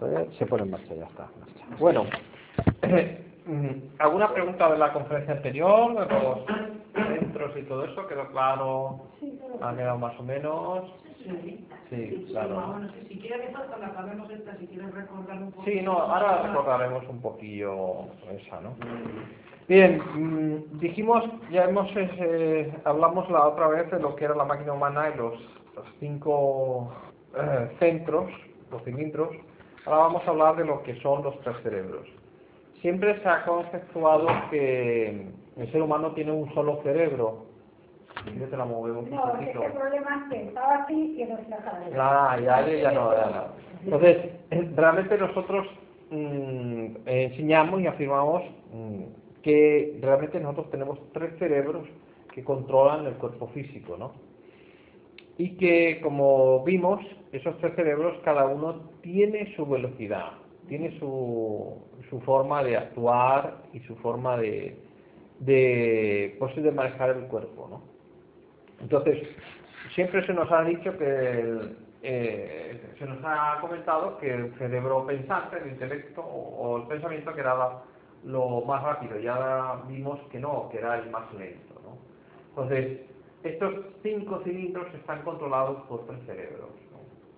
Vamos a ver, se pone en marcha, ya está. Bueno, ¿alguna pregunta de la conferencia anterior, de los centros y todo eso? ¿Quedó claro? ¿Ha quedado más o menos? Sí, sí, claro. Bueno, si quieres cuando acabemos esta, si quieres recordar un poco. Sí, no, ahora recordaremos un poquillo esa, ¿no? Bien, mm, dijimos, ya hemos, eh, hablamos la otra vez de lo que era la máquina humana y los, cinco eh, centros, los cilindros. Ahora vamos a hablar de lo que son los tres cerebros. Siempre se ha conceptuado que el ser humano tiene un solo cerebro. No, te la movemos un no, poquito. el problema es que estaba así y no se la ya, ya, no, ya no. Entonces, eh, realmente nosotros mm, enseñamos y afirmamos mm, que realmente nosotros tenemos tres cerebros que controlan el cuerpo físico, ¿no? Y que, como vimos, esos tres cerebros, cada uno tiene su velocidad, tiene su, su forma de actuar y su forma de, de, pues, de manejar el cuerpo, ¿no? Entonces, siempre se nos ha dicho que eh, se nos ha comentado que el cerebro pensante, el intelecto o, el pensamiento que era lo más rápido. Ya vimos que no, que era el más lento. ¿no? Entonces, estos cinco cilindros están controlados por tres cerebros.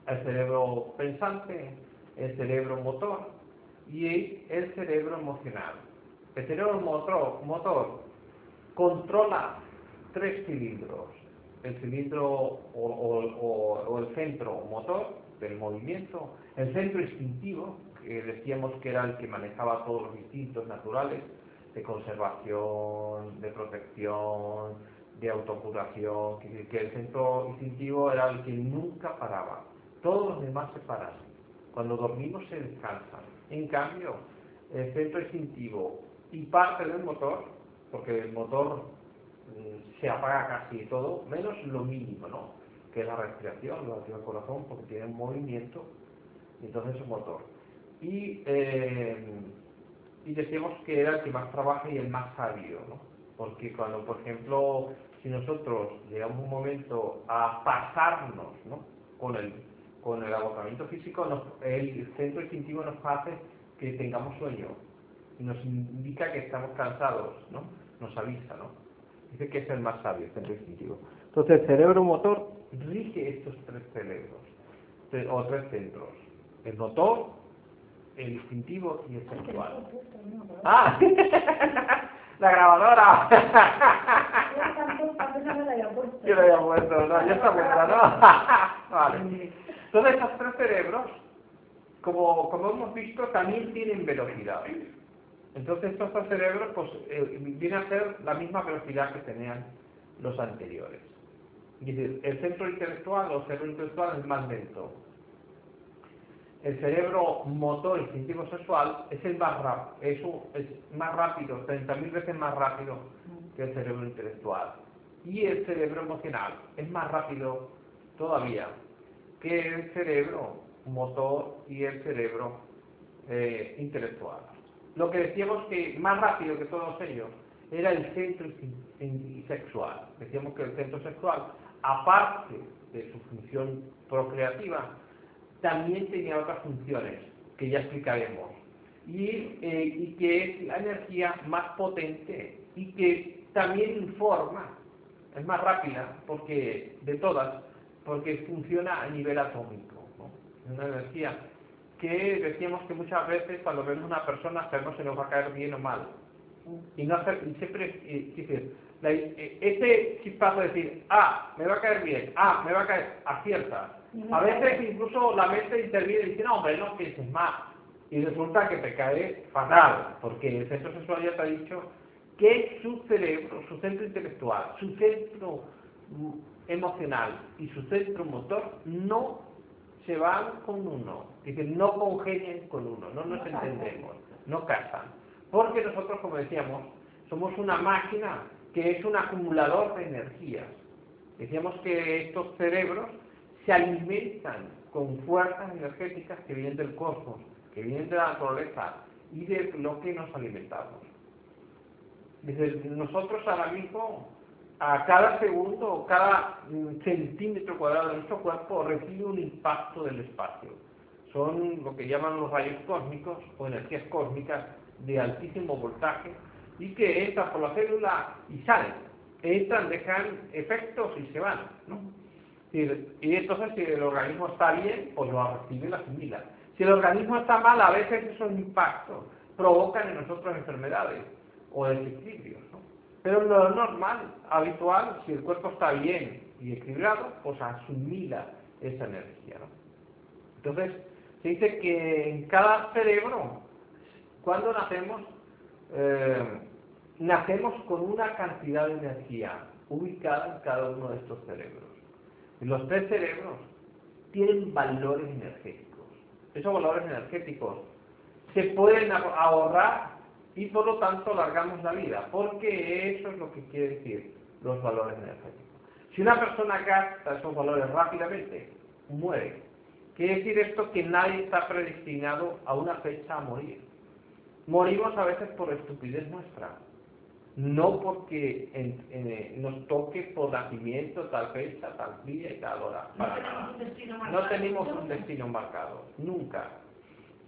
El cerebro pensante, el cerebro motor y el cerebro emocional. El cerebro motor, controla tres cilindros. El cilindro o, el centro motor del movimiento, el centro instintivo, decíamos que era el que manejaba todos los instintos naturales de conservación, de protección, de autocuración, que, el centro instintivo era el que nunca paraba. Todos los demás se paran. Cuando dormimos se descansan. En cambio, el centro instintivo y parte del motor, porque el motor mm, se apaga casi todo, menos lo mínimo, ¿no? Que es la respiración, lo del corazón, porque tiene un movimiento, y entonces es un motor y, eh, y decíamos que era el que más trabaja y el más sabio, ¿no? Porque cuando, por ejemplo, si nosotros llegamos un momento a pasarnos ¿no? con, el, con el agotamiento físico, el centro instintivo nos hace que tengamos sueño, nos indica que estamos cansados, ¿no? Nos avisa, ¿no? Dice que es el más sabio, el centro instintivo. Entonces, el cerebro motor rige estos tres cerebros, o tres centros. El motor, el instintivo y el sexual. ¡Ah! ¡La grabadora! Yo la había puesto, no, ya está puesta, ¿no? vale. Entonces, esos tres cerebros, como, como hemos visto, también tienen velocidad. Entonces, estos tres cerebros, pues, eh, vienen a ser la misma velocidad que tenían los anteriores. Es decir, el centro intelectual o cerebro intelectual es más lento el cerebro motor instintivo sexual es el más rápido, es, es más rápido, 30.000 veces más rápido que el cerebro intelectual. Y el cerebro emocional es más rápido todavía que el cerebro motor y el cerebro eh, intelectual. Lo que decíamos que más rápido que todos ellos era el centro sexual. Decíamos que el centro sexual, aparte de su función procreativa, también tenía otras funciones que ya explicaremos. Y, eh, y, que es la energía más potente y que también informa, es más rápida porque de todas, porque funciona a nivel atómico. Una energía que decíamos que muchas veces cuando vemos una persona sabemos si nos va a caer bien o mal. Y, no hacer, siempre eh, eh, ese chispazo de decir, ah, me va a caer bien, ah, me va a caer, acierta a veces incluso la mente interviene y dice, no, hombre, no pienses más. Y resulta que te cae fatal, porque el centro sexual ya te ha dicho que su cerebro, su centro intelectual, su centro mm, emocional y su centro motor no se van con uno. Dicen, no congenian con uno, no nos entendemos, no casan. Porque nosotros, como decíamos, somos una máquina que es un acumulador de energías. Decíamos que estos cerebros se alimentan con fuerzas energéticas que vienen del cosmos, que vienen de la naturaleza y de lo que nos alimentamos. Desde nosotros ahora mismo, a cada segundo, cada centímetro cuadrado de nuestro cuerpo recibe un impacto del espacio. son lo que llaman los rayos cósmicos o energías cósmicas de altísimo voltaje y que entran por la célula y salen. Entran, dejan efectos y se van. ¿no? Y entonces si el organismo está bien, pues lo recibe y lo asimila. Si el organismo está mal, a veces esos impactos provocan en nosotros enfermedades o desequilibrios. ¿no? Pero lo normal, habitual, si el cuerpo está bien y equilibrado, pues asimila esa energía. Entonces, se dice que en cada cerebro, cuando nacemos, eh, nacemos con una cantidad de energía ubicada en cada uno de estos cerebros. Los tres cerebros tienen valores energéticos. Esos valores energéticos se pueden ahorrar y por lo tanto alargamos la vida, porque eso es lo que quiere decir los valores energéticos. Si una persona gasta esos valores rápidamente, muere. Quiere decir esto que nadie está predestinado a una fecha a morir. Morimos a veces por estupidez nuestra, no porque eh, nos toque por nacimiento tal fecha, tal día y tal hora. no tenemos un destino marcado, nunca.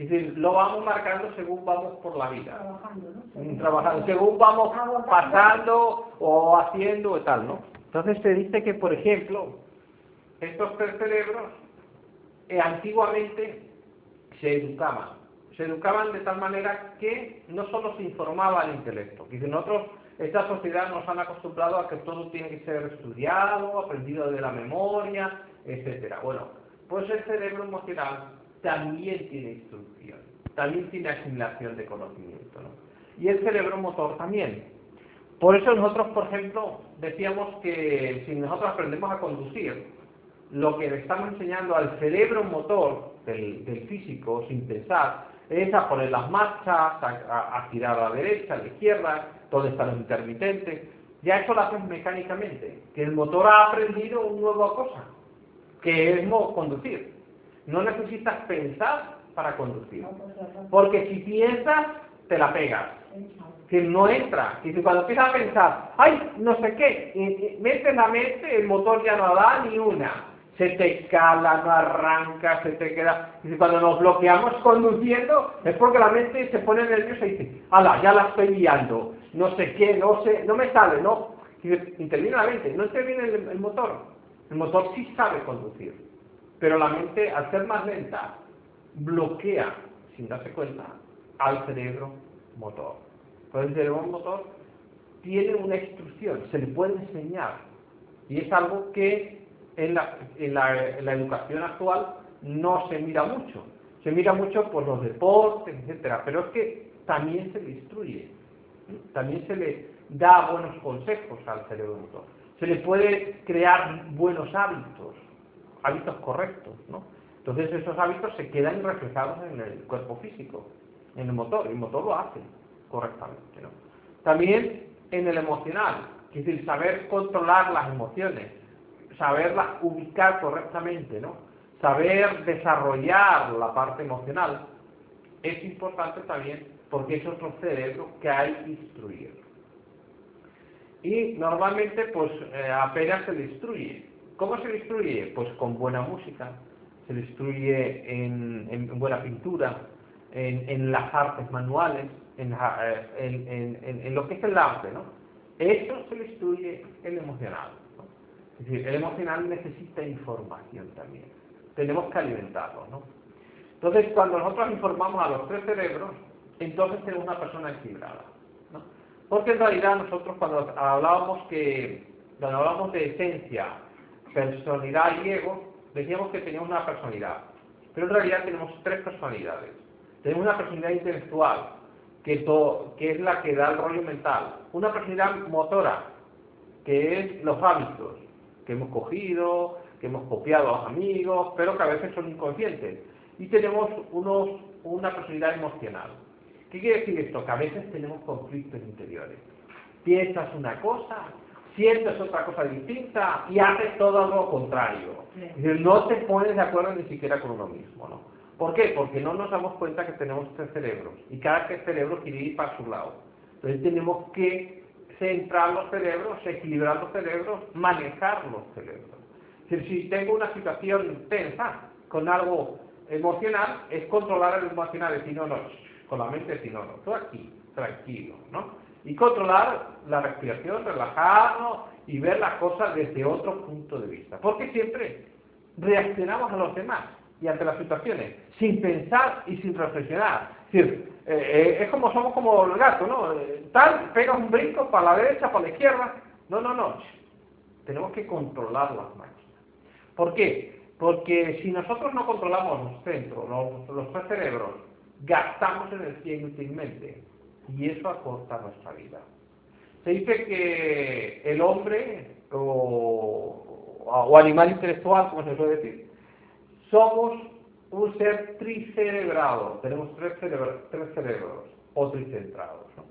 Es decir, lo vamos marcando según vamos por la vida. Trabajando, ¿no? Trabajando, según vamos pasando o haciendo y tal, ¿no? Entonces se dice que, por ejemplo, estos tres cerebros eh, antiguamente se educaban. Se educaban de tal manera que no solo se informaba el intelecto. Nosotros, esta sociedad nos han acostumbrado a que todo tiene que ser estudiado, aprendido de la memoria, etcétera. Bueno, pues el cerebro emocional también tiene instrucción, también tiene asimilación de conocimiento. ¿no? Y el cerebro motor también. Por eso nosotros, por ejemplo, decíamos que si nosotros aprendemos a conducir, lo que le estamos enseñando al cerebro motor del, físico, sin pensar, es a poner las marchas, a, girar a la derecha, a la izquierda, donde están los intermitentes. Ya eso lo haces mecánicamente, que el motor ha aprendido una nueva cosa, que es conducir. No necesitas pensar para conducir. Porque si piensas, te la pegas. Que no entra. Y si cuando empiezas a pensar, ay, no sé qué, y, metes la mente, el motor ya no da ni una. Se te cala, no arranca, se te queda. Y cuando nos bloqueamos conduciendo, es porque la mente se pone nerviosa y dice, ala, ya la estoy guiando. No sé qué, no sé, no me sale, no. Y interviene la mente, no interviene el motor. El motor sí sabe conducir. Pero la mente, al ser más lenta, bloquea, sin darse cuenta, al cerebro motor. El cerebro motor tiene una instrucción, se le puede enseñar. Y es algo que en la, en la, educación actual no se mira mucho. Se mira mucho por los deportes, etcétera, pero es que también se le instruye, también se le da buenos consejos al cerebro motor. Se le puede crear buenos hábitos, hábitos correctos, ¿no? Entonces esos hábitos se quedan reflejados en el cuerpo físico, en el motor, el motor lo hace correctamente, ¿no? También en el emocional, es decir, saber controlar las emociones, saberlas ubicar correctamente, ¿no? Saber desarrollar la parte emocional es importante también porque es otro cerebro que hay que instruir. Y normalmente pues eh, apenas se destruye, ¿Cómo se destruye? Pues con buena música, se destruye en, buena pintura, en, las artes manuales, eh, en, lo que es el arte, ¿no? Eso se destruye el emocional. Es decir, el emocional necesita información también. Tenemos que alimentarlo, ¿no? Entonces, cuando nosotros informamos a los tres cerebros, entonces tenemos una persona equilibrada. ¿no? Porque en realidad nosotros cuando hablábamos que, cuando hablamos de esencia, personalidad y ego, decíamos que teníamos una personalidad. Pero en realidad tenemos tres personalidades. Tenemos una personalidad intelectual, que, que es la que da el rollo mental. Una personalidad motora, que es los hábitos que hemos cogido, que hemos copiado a los amigos, pero que a veces son inconscientes. Y tenemos unos, una personalidad emocional. ¿Qué quiere decir esto? Que a veces tenemos conflictos interiores. Piensas una cosa sientes otra cosa distinta y haces todo lo contrario. no te pones de acuerdo ni siquiera con uno mismo, ¿no? ¿Por qué? Porque no nos damos cuenta que tenemos tres cerebros y cada cerebro quiere ir para su lado. Entonces tenemos que centrar los cerebros, equilibrar los cerebros, manejar los cerebros. si tengo una situación tensa con algo emocional es controlar el emocional, decir, no, no, con la mente decir, no, no, tú aquí, tranquilo, ¿no? Y controlar la respiración, relajarnos y ver las cosas desde otro punto de vista. Porque siempre reaccionamos a los demás y ante las situaciones, sin pensar y sin reflexionar. Es decir, eh, eh, es como somos como el gato, ¿no? Eh, tal, pega un brinco para la derecha, para la izquierda. No, no, no. Tenemos que controlar las máquinas. ¿Por qué? Porque si nosotros no controlamos los centros, los, los tres cerebros, gastamos energía inútilmente y eso acorta nuestra vida. Se dice que el hombre o, o animal intelectual, como se suele decir, somos un ser tricerebrado, tenemos tres cerebros, o tricentrados. ¿no?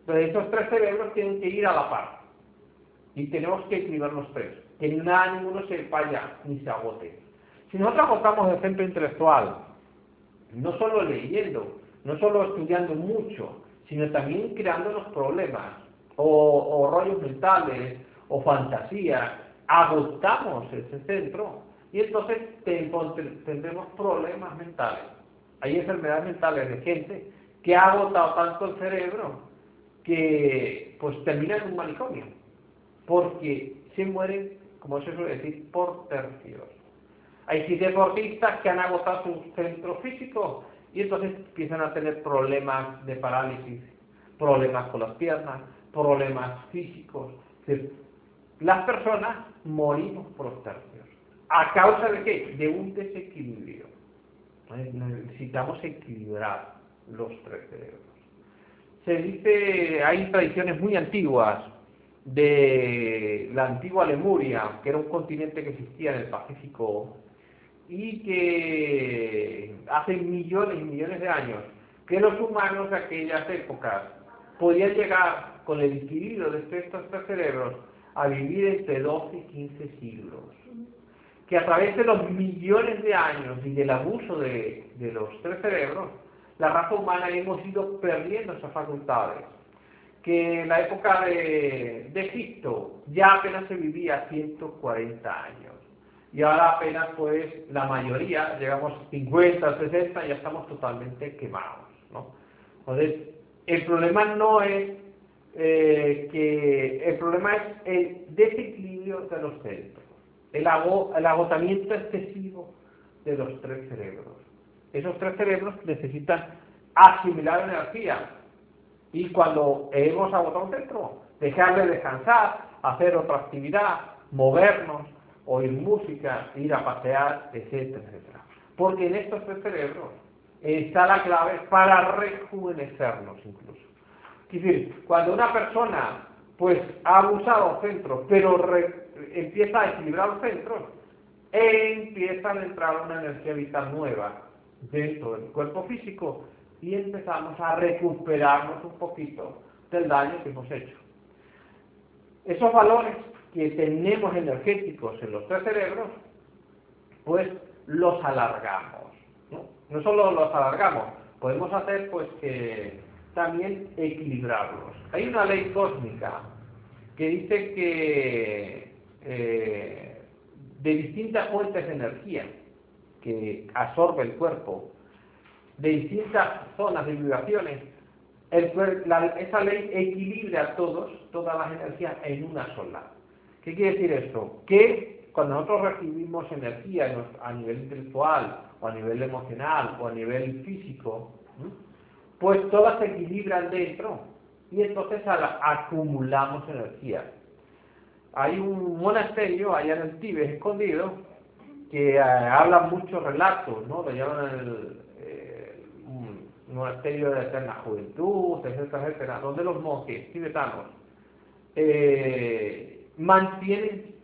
Entonces esos tres cerebros tienen que ir a la par y tenemos que equilibrar los tres, que nada, ninguno se vaya ni se agote. Si nosotros agotamos el centro intelectual, no solo leyendo, no solo estudiando mucho, sino también creando los problemas, o, o rollos mentales, o fantasías, agotamos ese centro y entonces tendremos problemas mentales. Hay enfermedades mentales de gente que ha agotado tanto el cerebro que pues termina en un manicomio, porque se mueren, como se suele decir, por tercios. Hay deportistas que han agotado su centro físico y entonces empiezan a tener problemas de parálisis, problemas con las piernas, problemas físicos. Las personas morimos por tercios. ¿A causa de qué? De un desequilibrio. Necesitamos equilibrar los tres cerebros. Se dice, hay tradiciones muy antiguas de la antigua Lemuria, que era un continente que existía en el Pacífico y que hace millones y millones de años, que los humanos de aquellas épocas podían llegar con el equilibrio de estos tres cerebros a vivir entre 12 y 15 siglos que a través de los millones de años y del abuso de, los tres cerebros, la raza humana hemos ido perdiendo esas facultades. Que en la época de, Egipto ya apenas se vivía 140 años. Y ahora apenas pues la mayoría, llegamos 50, 60, ya estamos totalmente quemados. Entonces, el problema no es eh, que el problema es el desequilibrio de los centros el, agotamiento excesivo de los tres cerebros. Esos tres cerebros necesitan asimilar energía y cuando hemos agotado un centro, dejar de descansar, hacer otra actividad, movernos, oír música, ir a pasear, etcétera, etcétera. Porque en estos tres cerebros está la clave para rejuvenecernos incluso. Es decir, cuando una persona pues ha abusado centros, pero empieza a equilibrar centros, e empieza a entrar una energía vital nueva dentro del cuerpo físico y empezamos a recuperarnos un poquito del daño que hemos hecho. Esos valores que tenemos energéticos en los tres cerebros, pues los alargamos. No, no solo los alargamos, podemos hacer pues que también equilibrarlos. Hay una ley cósmica que dice que eh, de distintas fuentes de energía que absorbe el cuerpo, de distintas zonas de vibraciones, esa ley equilibra todos, todas las energías en una sola. ¿Qué quiere decir esto? Que cuando nosotros recibimos energía a nivel intelectual, o a nivel emocional, o a nivel físico, pues todas se equilibran dentro y entonces acumulamos energía. Hay un monasterio allá en el Tíbet escondido que eh, habla muchos relatos, ¿no? Lo llaman el, eh, un monasterio de la eterna juventud, etcétera, etcétera, donde los monjes tibetanos eh, mantienen,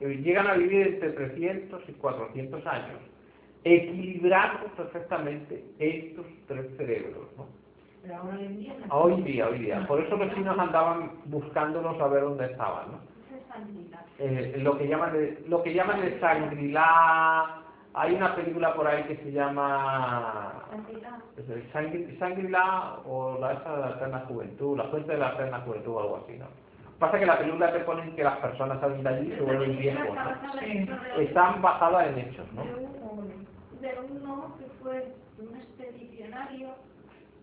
llegan a vivir entre 300 y 400 años equilibrando perfectamente estos tres cerebros. ¿no? Pero hoy en día. Hoy día, hoy día. Por eso los chinos andaban buscándolos a ver dónde estaban. ¿no? Eh, lo que llaman de, lo que llaman el Shangri-La. Hay una película por ahí que se llama Shangri-La o la esa de la eterna juventud, la fuente de la eterna juventud o algo así, ¿no? Pasa que la película te ponen que las personas salen de allí y se vuelven viejos, ¿no? Están basadas en hechos, ¿no? De uno que fue un expedicionario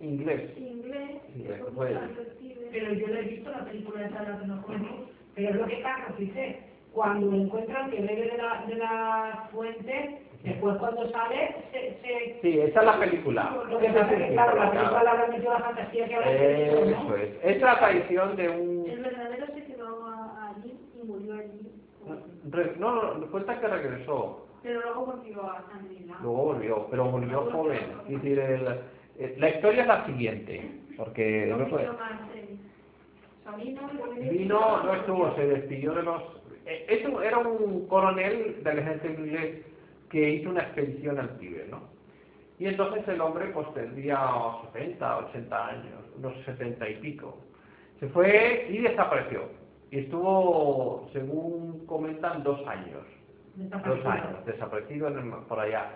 inglés. inglés Sí, que fue. Pero yo le he visto la película de Sara de los Juegos, pero es lo que Carlos dice, cuando lo encuentran que bebe de la, de la fuente, después cuando sale, se... se Sí, esa es la película. lo que pasa es que, claro, la película le habrá metido la fantasía que habrá Eso ¿no? es. Es la aparición de un... El verdadero se quedó allí y murió allí. No, no, cuenta que regresó. Pero luego volvió a Shangri-La. Luego volvió, pero volvió joven. Es decir, el- eh, la historia es la siguiente, porque No fue- vino, no estuvo, se despidió de los... eh, Eso era un coronel del ejército inglés que hizo una expedición al Tíbet, ¿no? Y entonces el hombre pues tendría 70, 80 años, unos 70 y pico. Se fue y desapareció. Y estuvo, según comentan, dos años. Dos años, desaparecido por allá.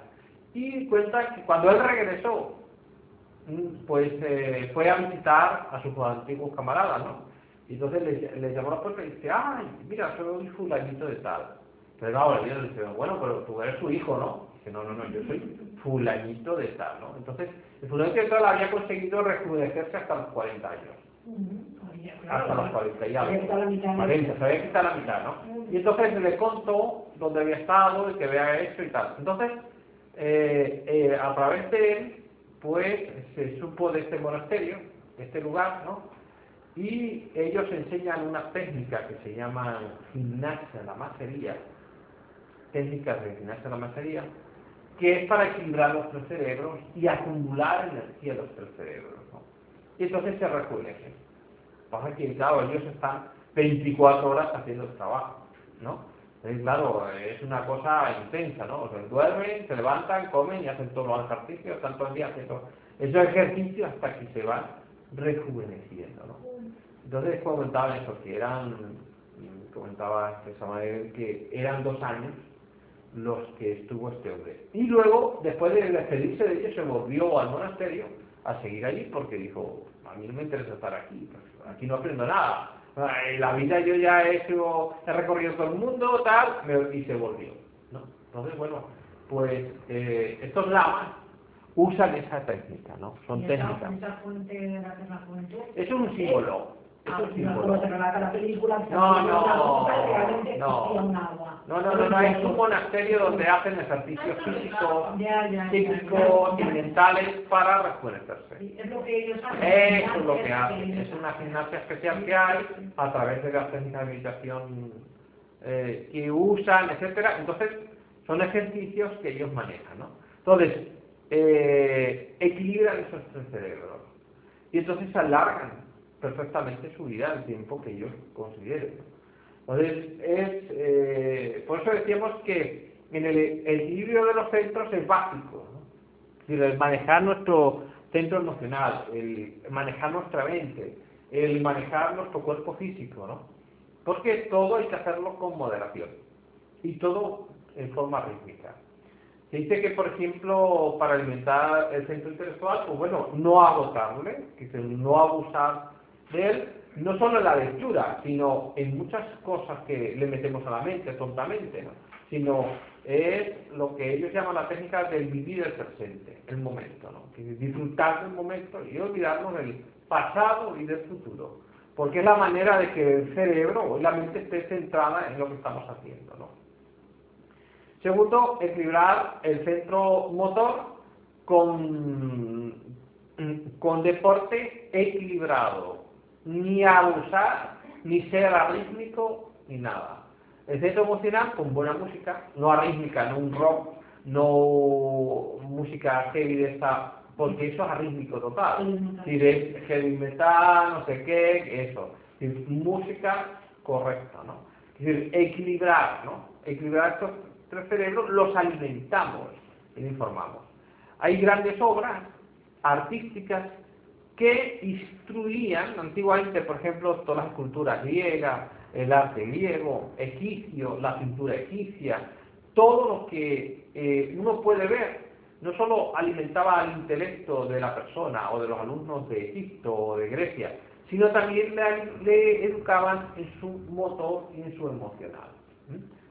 Y cuenta que cuando él regresó, mm, pues eh, fue a visitar a sus antiguos camaradas, ¿no? Y entonces le, llamó a la puerta y dice, ay, mira, soy fulanito de tal. Pero claro, ellos le dice, bueno, pero tú eres su hijo, ¿no? Dice, no, no, no, yo soy fulanito de tal, ¿no? Entonces, el fulanito de tal había conseguido rejuvenecerse hasta los 40 años hasta los 40 y algo. Había quitado la mitad. 40, se había quitado la mitad, ¿no? Y entonces le contó dónde había estado y qué había hecho y tal. Entonces, eh, eh, a través de él, pues se supo de este monasterio, de este lugar, ¿no? Y ellos enseñan una técnica que se llama gimnasia, la masería, técnicas de gimnasia de la masería, que es para equilibrar los tres cerebros y acumular energía en los tres cerebros. Y entonces se rejuvenecen. Pasa que, claro, ellos están 24 horas haciendo el trabajo, ¿no? Entonces, claro, es una cosa intensa, ¿no? O sea, duermen, se levantan, comen y hacen todos los ejercicios, todo el día haciendo esos ejercicios hasta que se van rejuveneciendo, ¿no? Entonces comentaban eso, que eran, comentaba este Samael, que eran dos años los que estuvo este hombre. Y luego, después de despedirse de ellos, se volvió al monasterio a seguir allí porque dijo, a mí no me interesa estar aquí, pues, aquí no aprendo nada. En la vida yo ya he, hecho, he recorrido todo el mundo, tal, y se volvió. ¿no? Entonces, bueno, pues eh, estos lamas usan esa técnica, ¿no? Son técnicas. Es un símbolo. Ah, no, se No, no, no. No, no, no, no, es un monasterio donde hacen ejercicios físicos, ya, ya, psíquicos y mentales para rejuvenecerse. Eso es lo que hacen, es una gimnasia especial que hay a través de las técnicas de meditación eh, que usan, etcétera. Entonces, son ejercicios que ellos manejan, ¿no? Entonces, eh, equilibran esos tres cerebros y entonces alargan perfectamente su vida el tiempo que ellos consideren. Entonces, es, eh, por eso decíamos que en el, equilibrio de los centros es básico, ¿no? Es decir, el manejar nuestro centro emocional, el manejar nuestra mente, el manejar nuestro cuerpo físico, ¿no? Porque todo hay que hacerlo con moderación y todo en forma rítmica. Se dice que, por ejemplo, para alimentar el centro intelectual, pues bueno, no agotarle, que no abusar de él, no solo en la lectura, sino en muchas cosas que le metemos a la mente tontamente, ¿no? sino es lo que ellos llaman la técnica del vivir el presente, el momento, ¿no? Disfrutar del momento y olvidarnos del pasado y del futuro, porque es la manera de que el cerebro o la mente esté centrada en lo que estamos haciendo, ¿no? Segundo, equilibrar el centro motor con, con deporte equilibrado. Ni abusar, ni ser arrítmico, ni nada. El centro emocional con buena música, no arrítmica, no un rock, no música heavy de esta, porque eso es arrítmico total. Si de heavy metal, no sé qué, eso. Es música correcta, ¿no? Es decir, equilibrar, ¿no? Equilibrar estos tres cerebros, los alimentamos y informamos. Hay grandes obras artísticas que instruían antiguamente, por ejemplo, todas las culturas griegas, el arte griego, egipcio, la pintura egipcia, todo lo que eh, uno puede ver, no solo alimentaba el intelecto de la persona o de los alumnos de Egipto o de Grecia, sino también le, le educaban en su motor y en su emocional.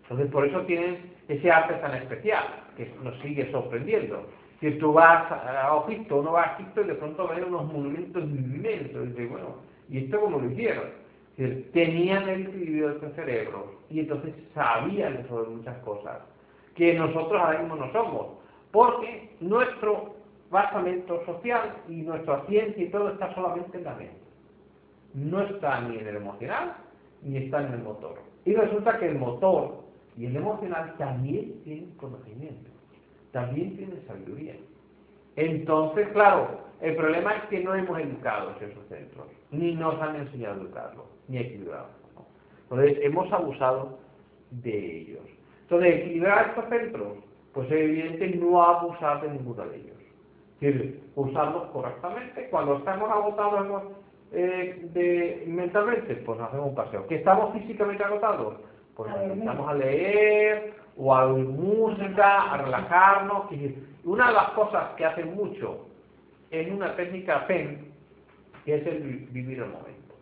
Entonces, por eso tienen ese arte tan especial, que nos sigue sorprendiendo. Si tú vas a Egipto, uno va a Egipto y de pronto ves unos monumentos inmensos, y dices, bueno, ¿y esto cómo lo hicieron? tenían el equilibrio de este cerebro y entonces sabían sobre muchas cosas que nosotros ahora mismo no somos, porque nuestro basamento social y nuestra ciencia y todo está solamente en la mente. No está ni en el emocional ni está en el motor. Y resulta que el motor y el emocional también tienen conocimiento, también tienen sabiduría. Entonces, claro, el problema es que no hemos educado esos centros, ni nos han enseñado a educarlos, ni equilibrarlos. Entonces, hemos abusado de ellos. Entonces, equilibrar estos centros, pues es evidente no abusar de ninguno de ellos. Es decir, usarlos correctamente. Cuando estamos agotados eh, de, mentalmente, pues hacemos un paseo. ¿Que estamos físicamente agotados? Pues empezamos a leer, o a oír música, a relajarnos. Una de las cosas que hacen mucho en una técnica Zen, que es el vivir el momento.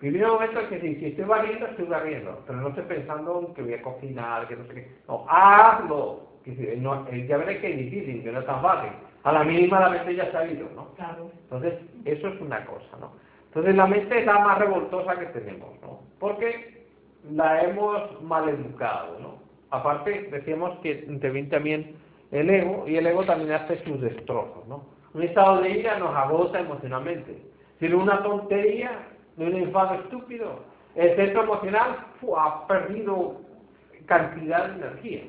Vivir el momento es que si estoy barriendo, estoy barriendo, pero no estoy pensando en que voy a cocinar, que no sé qué. No, hazlo. Eh, ya veréis que es difícil, que no es tan fácil. A la mínima la mente ya se ha ido, ¿no? Claro. Entonces, eso es una cosa, ¿no? Entonces la mente es la más revoltosa que tenemos, ¿no? Porque la hemos mal educado, ¿no? Aparte, decíamos que interviene también el ego, y el ego también hace sus destrozos, ¿no? Un estado de ira nos agota emocionalmente. Si una tontería, de un enfado estúpido, el centro emocional ha perdido cantidad de energía.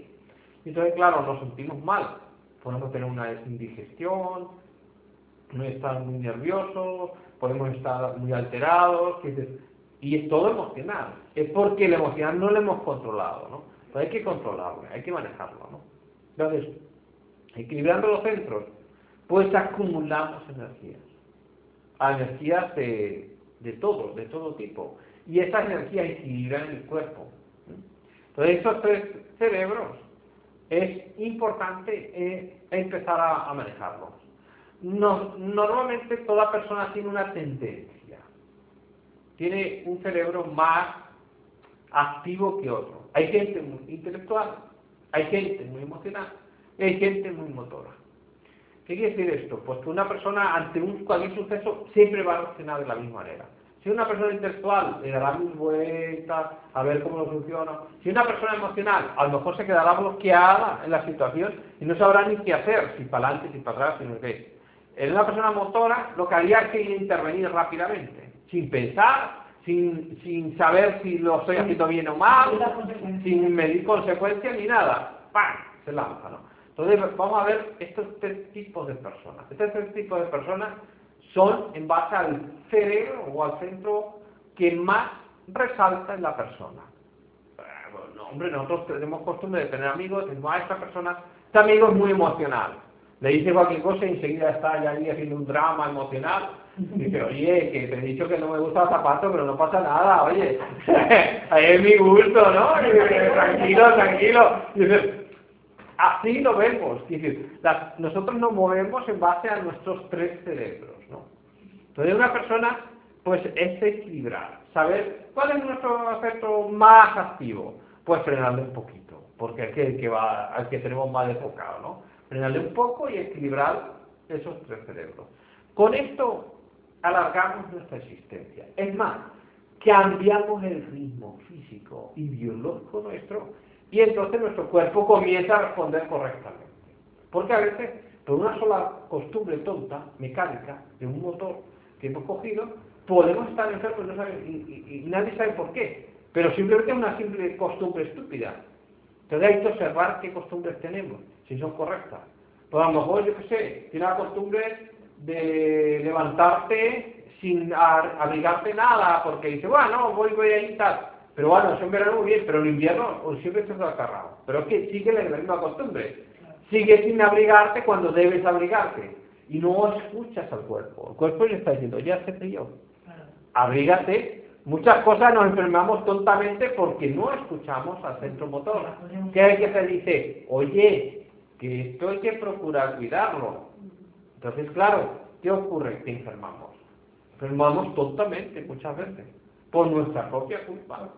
Entonces, claro, nos sentimos mal. Podemos tener una indigestión, no estar muy nerviosos, podemos estar muy alterados, y es todo emocional. Es porque el emocional no lo hemos controlado, ¿no? Hay que controlarlo, hay que manejarlo, ¿no? Entonces, equilibrando los centros, pues acumulamos energías. Energías de, de todo, de todo tipo. Y esas energías equilibran el cuerpo. Entonces, estos tres cerebros es importante eh, empezar a, manejarlos. normalmente toda persona tiene una tendencia. Tiene un cerebro más activo que otro. Hay gente muy intelectual, hay gente muy emocional, hay gente muy motora. ¿Qué quiere decir esto? Pues que una persona ante un cualquier suceso siempre va a reaccionar de la misma manera. Si una persona intelectual le dará mil vueltas a ver cómo lo funciona. Si una persona emocional a lo mejor se quedará bloqueada en la situación y no sabrá ni qué hacer, si para adelante, si para atrás, si no qué. En una persona motora lo que haría es que intervenir rápidamente, sin pensar, sin, sin saber si lo estoy haciendo bien o mal, sin medir consecuencias ni nada. ¡Pam! Se lanza, ¿no? Entonces, vamos a ver estos tres tipos de personas. Estos tres tipos de personas son en base al cerebro o al centro que más resalta en la persona. Bueno, hombre, nosotros tenemos costumbre de tener amigos, decimos, a esta persona, este amigo es muy emocional. Le dice cualquier cosa y enseguida está ya ahí haciendo un drama emocional. Dice, oye, que te he dicho que no me gusta el zapato, pero no pasa nada, oye. Ahí es mi gusto, ¿no? tranquilo, tranquilo. Así lo vemos. nosotros nos movemos en base a nuestros tres cerebros. ¿no? Entonces una persona pues es equilibrar, saber cuál es nuestro aspecto más activo, pues frenarle un poquito, porque es el que va, al que tenemos más enfocado, ¿no? Frenarle un poco y equilibrar esos tres cerebros. Con esto alargamos nuestra existencia. Es más, cambiamos el ritmo físico y biológico nuestro y entonces nuestro cuerpo comienza a responder correctamente. Porque a veces, por una sola costumbre tonta, mecánica, de un motor que hemos cogido, podemos estar enfermos y, nadie sabe por qué. Pero simplemente es una simple costumbre estúpida. Entonces hay que observar qué costumbres tenemos, si son correctas. Pues a lo mejor, yo qué sé, tiene la costumbre de levantarte sin abrigarte nada, porque dice, bueno, voy, voy a ir tal. Pero bueno, eso en verano muy bien, pero en invierno siempre estás agarrado. Pero es que sigue la misma costumbre. Sigue sin abrigarte cuando debes abrigarte. Y no escuchas al cuerpo. El cuerpo le está diciendo, ya se frío. Abrígate. Muchas cosas nos enfermamos tontamente porque no escuchamos al centro motor. ¿Qué hay que te dice? Oye, que esto hay que procurar cuidarlo. Entonces, claro, ¿qué ocurre? Que enfermamos. Enfermamos tontamente muchas veces por nuestra propia culpa.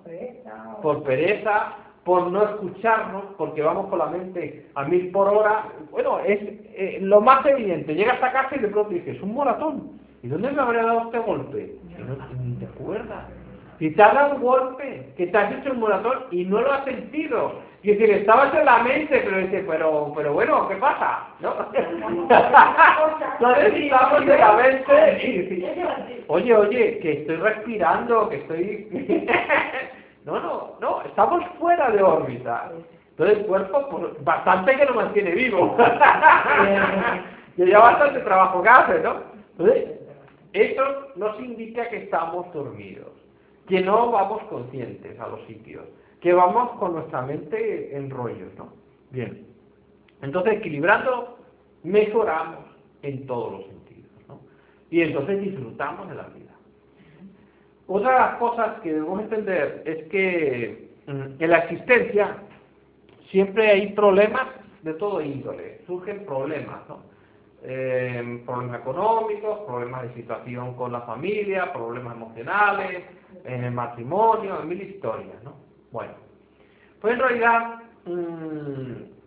Por pereza. por no escucharnos, porque vamos con la mente a mil por hora. Bueno, es eh, lo más evidente. Llegas a casa y de pronto dices, un moratón. ¿Y dónde me habría dado este golpe? Y no ni te acuerdas. Si te has dado un golpe, que te has hecho un moratón y no lo has sentido. Y decir, estabas en la mente, pero dices, pero, pero bueno, ¿qué pasa? ¿No? Entonces estamos en la mente y oye, oye, que estoy respirando, que estoy... no, no, no, estamos fuera de órbita. Entonces el cuerpo, pues, bastante que lo mantiene vivo. y ya bastante trabajo que hace, ¿no? Entonces, eso nos indica que estamos dormidos, que no vamos conscientes a los sitios que vamos con nuestra mente en rollos, ¿no? Bien. Entonces, equilibrando, mejoramos en todos los sentidos, ¿no? Y entonces disfrutamos de la vida. Otra de las cosas que debemos entender es que mm, en la existencia siempre hay problemas de todo índole, surgen problemas, ¿no? Eh, problemas económicos, problemas de situación con la familia, problemas emocionales, en el matrimonio, en mil historias, ¿no? Bueno, pues en realidad mm,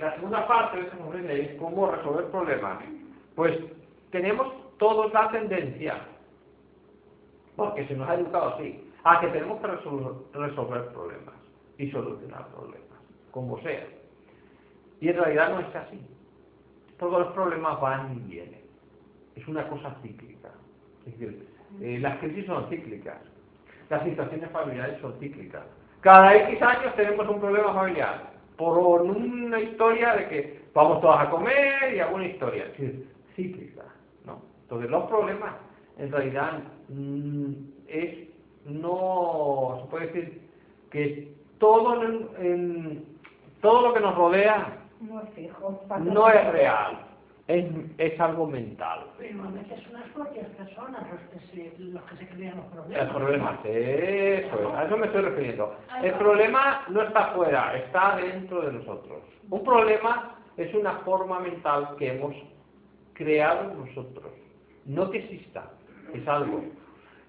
la segunda parte de ese es cómo resolver problemas. Pues tenemos todos la tendencia, porque se nos ha educado así, a que tenemos que resolver, problemas y solucionar problemas, como sea. Y en realidad no es así. Todos los problemas van y vienen. Es una cosa cíclica. Es decir, eh, las crisis son cíclicas. Las situaciones familiares son cíclicas. Cada X años tenemos un problema familiar. Por una historia de que vamos todos a comer y alguna historia. Es cíclica. ¿no? Entonces los problemas en realidad mm, es no se puede decir que todo en, todo lo que nos rodea no es real es, es algo mental. Pero normalmente son las propias personas los que se, los que se crean los problemas. El problema, eso a eso me estoy refiriendo. El problema no está fuera, está dentro de nosotros. Un problema es una forma mental que hemos creado nosotros, no que exista, es algo.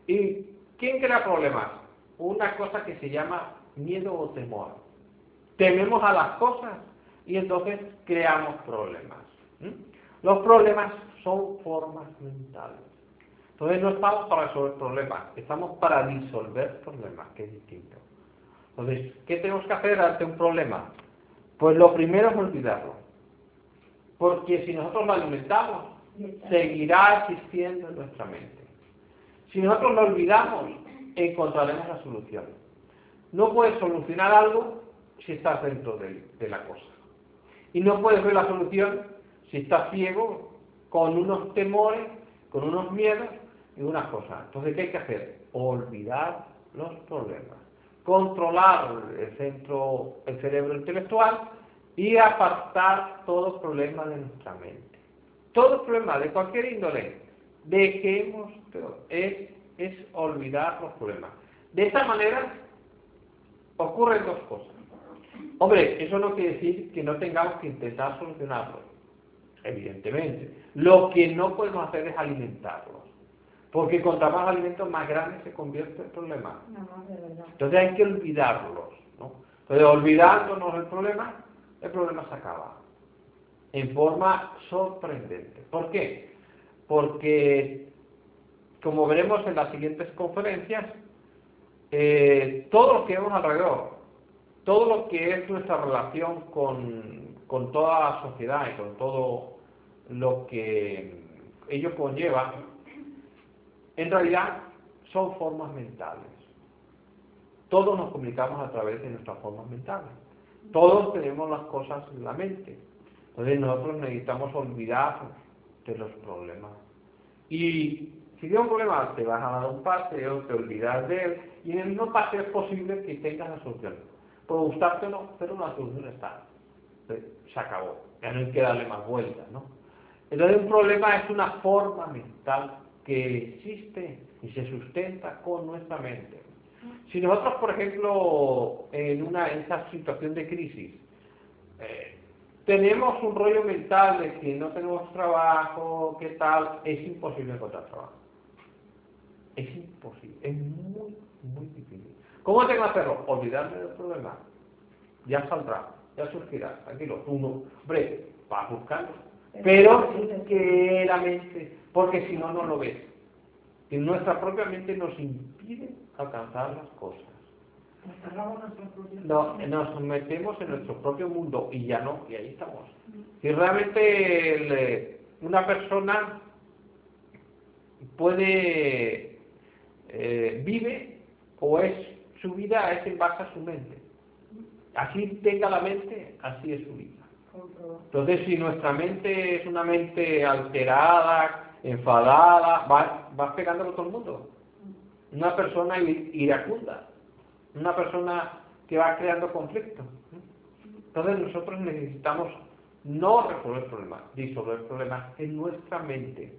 ¿Y quién crea problemas? Una cosa que se llama miedo o temor. Tememos a las cosas y entonces creamos problemas. Los problemas son formas mentales. Entonces no estamos para resolver problemas, estamos para disolver problemas, que es distinto. Entonces, ¿qué tenemos que hacer ante un problema? Pues lo primero es olvidarlo. Porque si nosotros lo alimentamos, seguirá existiendo en nuestra mente. Si nosotros lo olvidamos, encontraremos la solución. No puedes solucionar algo si estás dentro de, de la cosa. Y no puedes ver la solución si está ciego, con unos temores, con unos miedos y unas cosas. Entonces, ¿qué hay que hacer? Olvidar los problemas, controlar el centro, el cerebro intelectual y apartar todos problemas de nuestra mente. Todo problema de cualquier índole, dejemos, es, es olvidar los problemas. De esta manera ocurren dos cosas. Hombre, eso no quiere decir que no tengamos que intentar solucionarlos evidentemente. Lo que no podemos hacer es alimentarlos. Porque contra más alimentos, más grande se convierte el problema. Entonces hay que olvidarlos. ¿no? Entonces, olvidándonos el problema, el problema se acaba. En forma sorprendente. ¿Por qué? Porque, como veremos en las siguientes conferencias, eh, todo lo que vemos alrededor, todo lo que es nuestra relación con, con toda la sociedad y con todo lo que ello conlleva, en realidad son formas mentales. Todos nos comunicamos a través de nuestras formas mentales. Todos tenemos las cosas en la mente. Entonces nosotros necesitamos olvidarnos de los problemas. Y si tienes un problema, te vas a dar un paseo, te olvidas de él, y en el mismo paseo es posible que tengas la solución. Puede gustarte o no, pero la solución está. Se acabó. Ya no hay que darle más vueltas, ¿no? Entonces un problema es una forma mental que existe y se sustenta con nuestra mente. Si nosotros, por ejemplo, en una esa situación de crisis, eh, tenemos un rollo mental de que no tenemos trabajo, qué tal, es imposible encontrar trabajo. Es imposible, es muy, muy difícil. ¿Cómo tengo que hacerlo? Olvidarme del problema. ya saldrá, ya surgirá, tranquilo, tú no, hombre, vas buscando, pero que la mente, porque si no, no lo ves. Y nuestra propia mente nos impide alcanzar las cosas. No, nos metemos en nuestro propio mundo y ya no, y ahí estamos. Si realmente una persona puede, eh, vive o es su vida es en base a su mente. Así tenga la mente, así es su vida. Entonces, si nuestra mente es una mente alterada, enfadada, va, pegándolo todo el mundo. Una persona iracunda, una persona que va creando conflicto. Entonces, nosotros necesitamos no resolver problemas, disolver problemas en nuestra mente.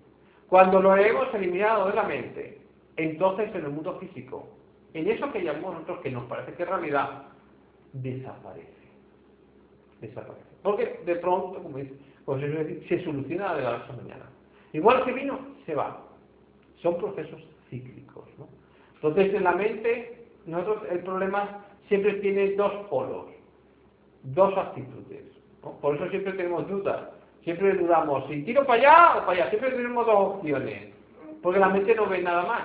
Cuando lo hemos eliminado de la mente, entonces en el mundo físico, en eso que llamamos nosotros que nos parece que es realidad, desaparece. Desaparece. Porque de pronto, como dice, pues se soluciona de la noche a mañana. Igual que vino, se va. Son procesos cíclicos. ¿no? Entonces, en la mente, nosotros el problema siempre tiene dos polos, dos actitudes. Por eso siempre tenemos dudas. Siempre dudamos si tiro para allá o para allá. Siempre tenemos dos opciones. Porque la mente no ve nada más.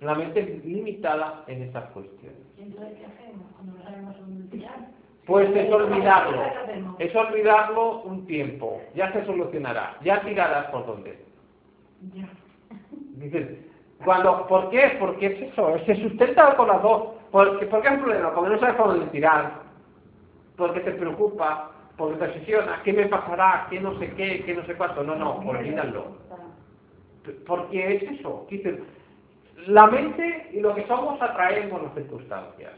La mente es limitada en esas cuestiones ¿qué hacemos cuando no sabemos dónde tirar? Pues es olvidarlo. Es olvidarlo un tiempo. Ya se solucionará. Ya tirarás por donde. Ya. Dices, cuando, ¿por qué? Porque es eso, se sustenta con las dos. Porque, ¿Por qué es un problema? Porque no sabes por dónde tirar. Porque te preocupa, porque te obsesiona. ¿Qué me pasará? ¿Qué no sé qué? ¿Qué no sé cuánto? No, no, olvídalo. Porque es eso. La mente y lo que somos atraemos las circunstancias.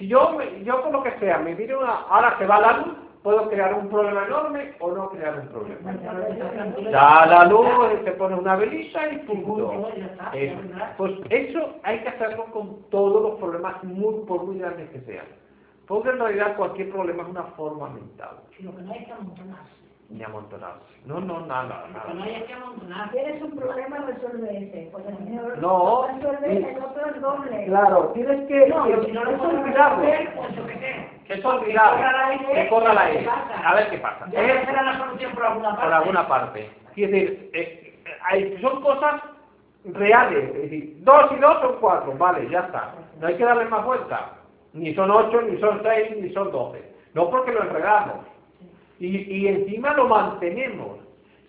Si yo, yo por lo que sea, me miro una, ahora se va la luz, puedo crear un problema enorme o no crear un problema. Ya la luz, se pone una velita y punto. Pues eso hay que hacerlo con todos los problemas, muy, por muy grandes que sean. Porque en realidad cualquier problema es una forma mental. Lo que no hay que amontonarse. Ni amontonarse. No, no, nada, que no nada. hay que amontonarse. Tienes un problema, resuelve ese. Pues el señor No. resuelve el otro es doble. Claro, tienes que, No, que- si no lo es olvidarlo. pues. Es olvidarlo. Que corra el aire, Que corra el ¿qué aire. pasa? A ver qué pasa. Es- será la solución por alguna parte. por alguna parte. Quiere decir, eh, hay- son cosas reales. Es decir, dos y dos son cuatro, vale, ya está. No hay que darle más vuelta. Ni son ocho, ni son seis, ni son doce. No porque lo enredamos. Y, y encima lo mantenemos.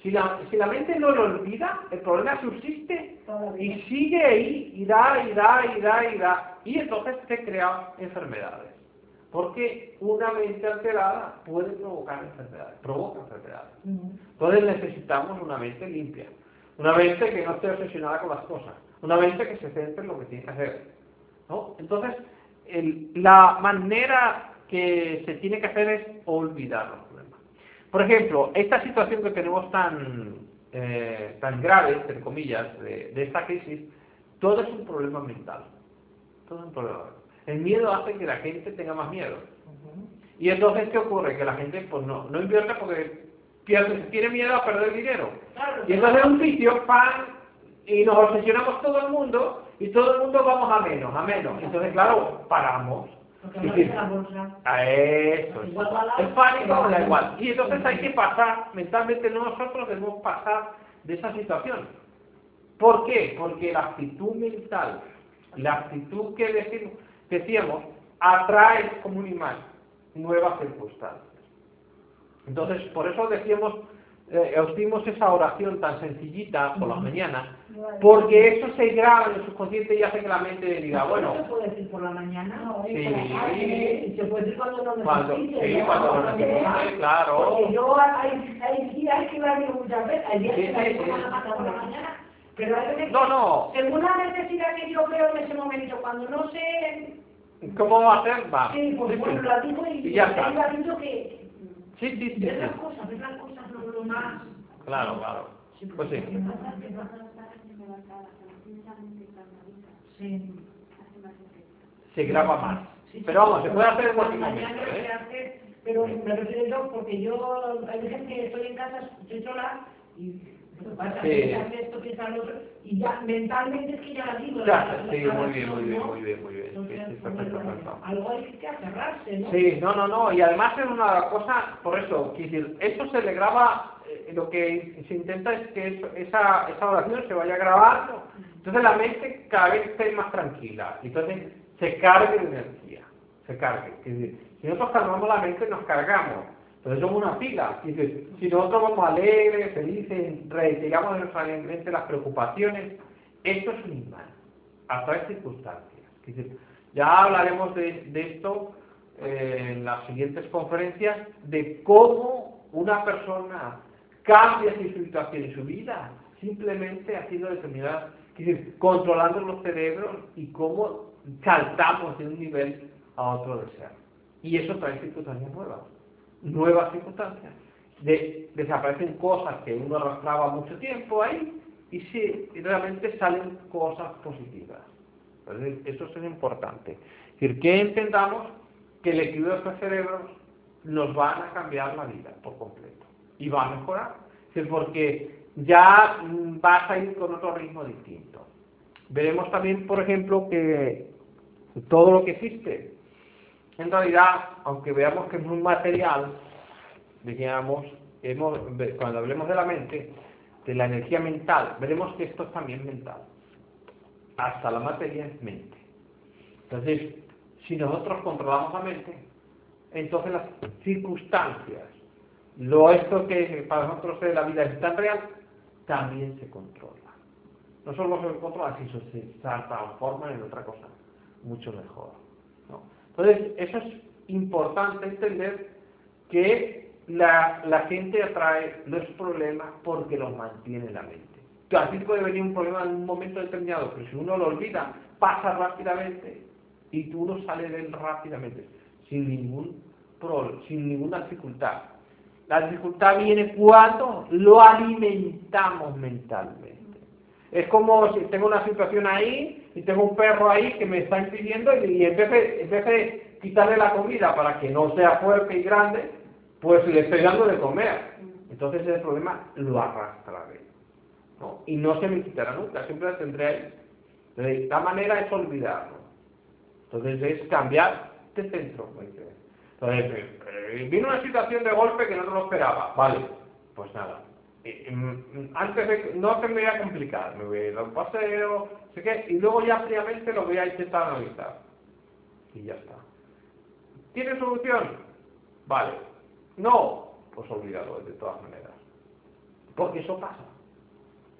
Si la, si la mente no lo olvida, el problema subsiste Todavía. y sigue ahí, y da, y da, y da, y da. Y entonces se crean enfermedades. Porque una mente alterada puede provocar enfermedades, provoca enfermedades. Entonces necesitamos una mente limpia, una mente que no esté obsesionada con las cosas, una mente que se centre en lo que tiene que hacer. ¿no? Entonces, el- la manera que se tiene que hacer es olvidar los problemas. Por ejemplo, esta situación que tenemos tan, eh, tan grave, entre comillas, de, de esta crisis, todo es un problema mental. Todo es un problema. El miedo hace que la gente tenga más miedo. Y entonces, ¿qué ocurre? Que la gente pues no, no invierte porque pierde, tiene miedo a perder dinero. Claro, Y entonces es un vicio, pan, y nos obsesionamos todo el mundo, y todo el mundo vamos a menos, a menos. Entonces, claro, paramos. Porque Y no que- dice la bolsa. a eso. Igual El pánico da igual. Y entonces hay que pasar, mentalmente nosotros debemos pasar de esa situación. ¿Por qué? Porque la actitud mental, la actitud que decimos, decíamos, atrae como un imán nuevas circunstancias. Entonces, por eso decíamos, eh, os dimos esa oración tan sencillita por las mañanas, porque eso se graba en el subconsciente y hace que la mente diga, bueno, ¿No se puede decir por la mañana? No, Sí. se puede decir cuando no Cuando- sí, ¿no? cuando lo Porque- necesite, claro. Porque yo hay, hay días que la digo muchas veces, hay días Sí, que la sí, por la mañana, pero hay veces No, no. según la necesidad que yo veo en ese momento, cuando no sé, ¿Cómo? Va. sí, pues Sí, sí. bueno, la digo y, Y ya hay está. gatitos que Sí, sí, sí. ver las cosas, ver las cosas, más. Claro, claro. Pues sí. Sí. hace más efecto. Se graba más. Pero vamos, se puede hacer en cualquier momento. ¿eh? hace, Pero me refiero yo porque yo, hay veces que estoy en casa, estoy sola y Y ya mentalmente es que ya la digo. Ya, sí, muy bien, muy bien, muy bien, muy bien. Algo hay que cerrarse, ¿no? Sí, no, no, no, y además es una cosa, por eso, esto se le graba, eh, lo que se intenta es que esa, esa oración se vaya grabando, entonces la mente cada vez esté más tranquila, entonces se cargue de energía, se cargue. Decir, si nosotros calmamos la mente, nos cargamos. Entonces somos una pila. si nosotros vamos alegres, felices, retiramos de nuestra mente las preocupaciones, esto es un imán, a través de circunstancias. ya hablaremos de, esto eh, en las siguientes conferencias, de cómo una persona cambia su situación y su vida, simplemente haciendo determinadas, decir, controlando los cerebros y cómo saltamos de un nivel a otro de ser. Y eso trae circunstancias nuevas nuevas circunstancias. De, desaparecen cosas que uno arrastraba mucho tiempo ahí y si realmente salen cosas positivas. Entonces, eso es importante. Decir, que entendamos que el equilibrio de estos cerebros nos van a cambiar la vida por completo y va a mejorar. Es porque ya vas a ir con otro ritmo distinto. Veremos también, por ejemplo, que todo lo que existe en realidad, aunque veamos que es muy material, digamos, cuando hablemos de la mente, de la energía mental, veremos que esto es también mental. Hasta la materia es mente. Entonces, si nosotros controlamos la mente, entonces las circunstancias, lo esto que para nosotros de la vida es tan real, también se controla. No solo se controla, sino se transforma en otra cosa mucho mejor. Entonces, eso es importante entender que la, gente atrae los problemas porque los mantiene en la mente. Así puede venir un problema en un momento determinado, pero si uno lo olvida, pasa rápidamente y uno sale de él rápidamente, sin ningún problema, sin ninguna dificultad. La dificultad viene cuando lo alimentamos mentalmente. Es como si tengo una situación ahí y tengo un perro ahí que me está impidiendo y, en, vez de, quitarle la comida para que no sea fuerte y grande, pues le estoy dando de comer. Entonces ese problema lo arrastraré. ¿no? Y no se me quitará nunca, siempre lo tendré ahí. De esta manera es olvidarlo. Entonces es cambiar de centro. Entonces, eh, eh, vino una situación de golpe que no lo esperaba. Vale, pues nada, antes de, no se me voy a complicar, me voy a ir a un paseo, sé qué, y luego ya fríamente lo voy a intentar analizar. Y ya está. ¿Tiene solución? Vale. No, pues olvídalo de todas maneras. Porque eso pasa.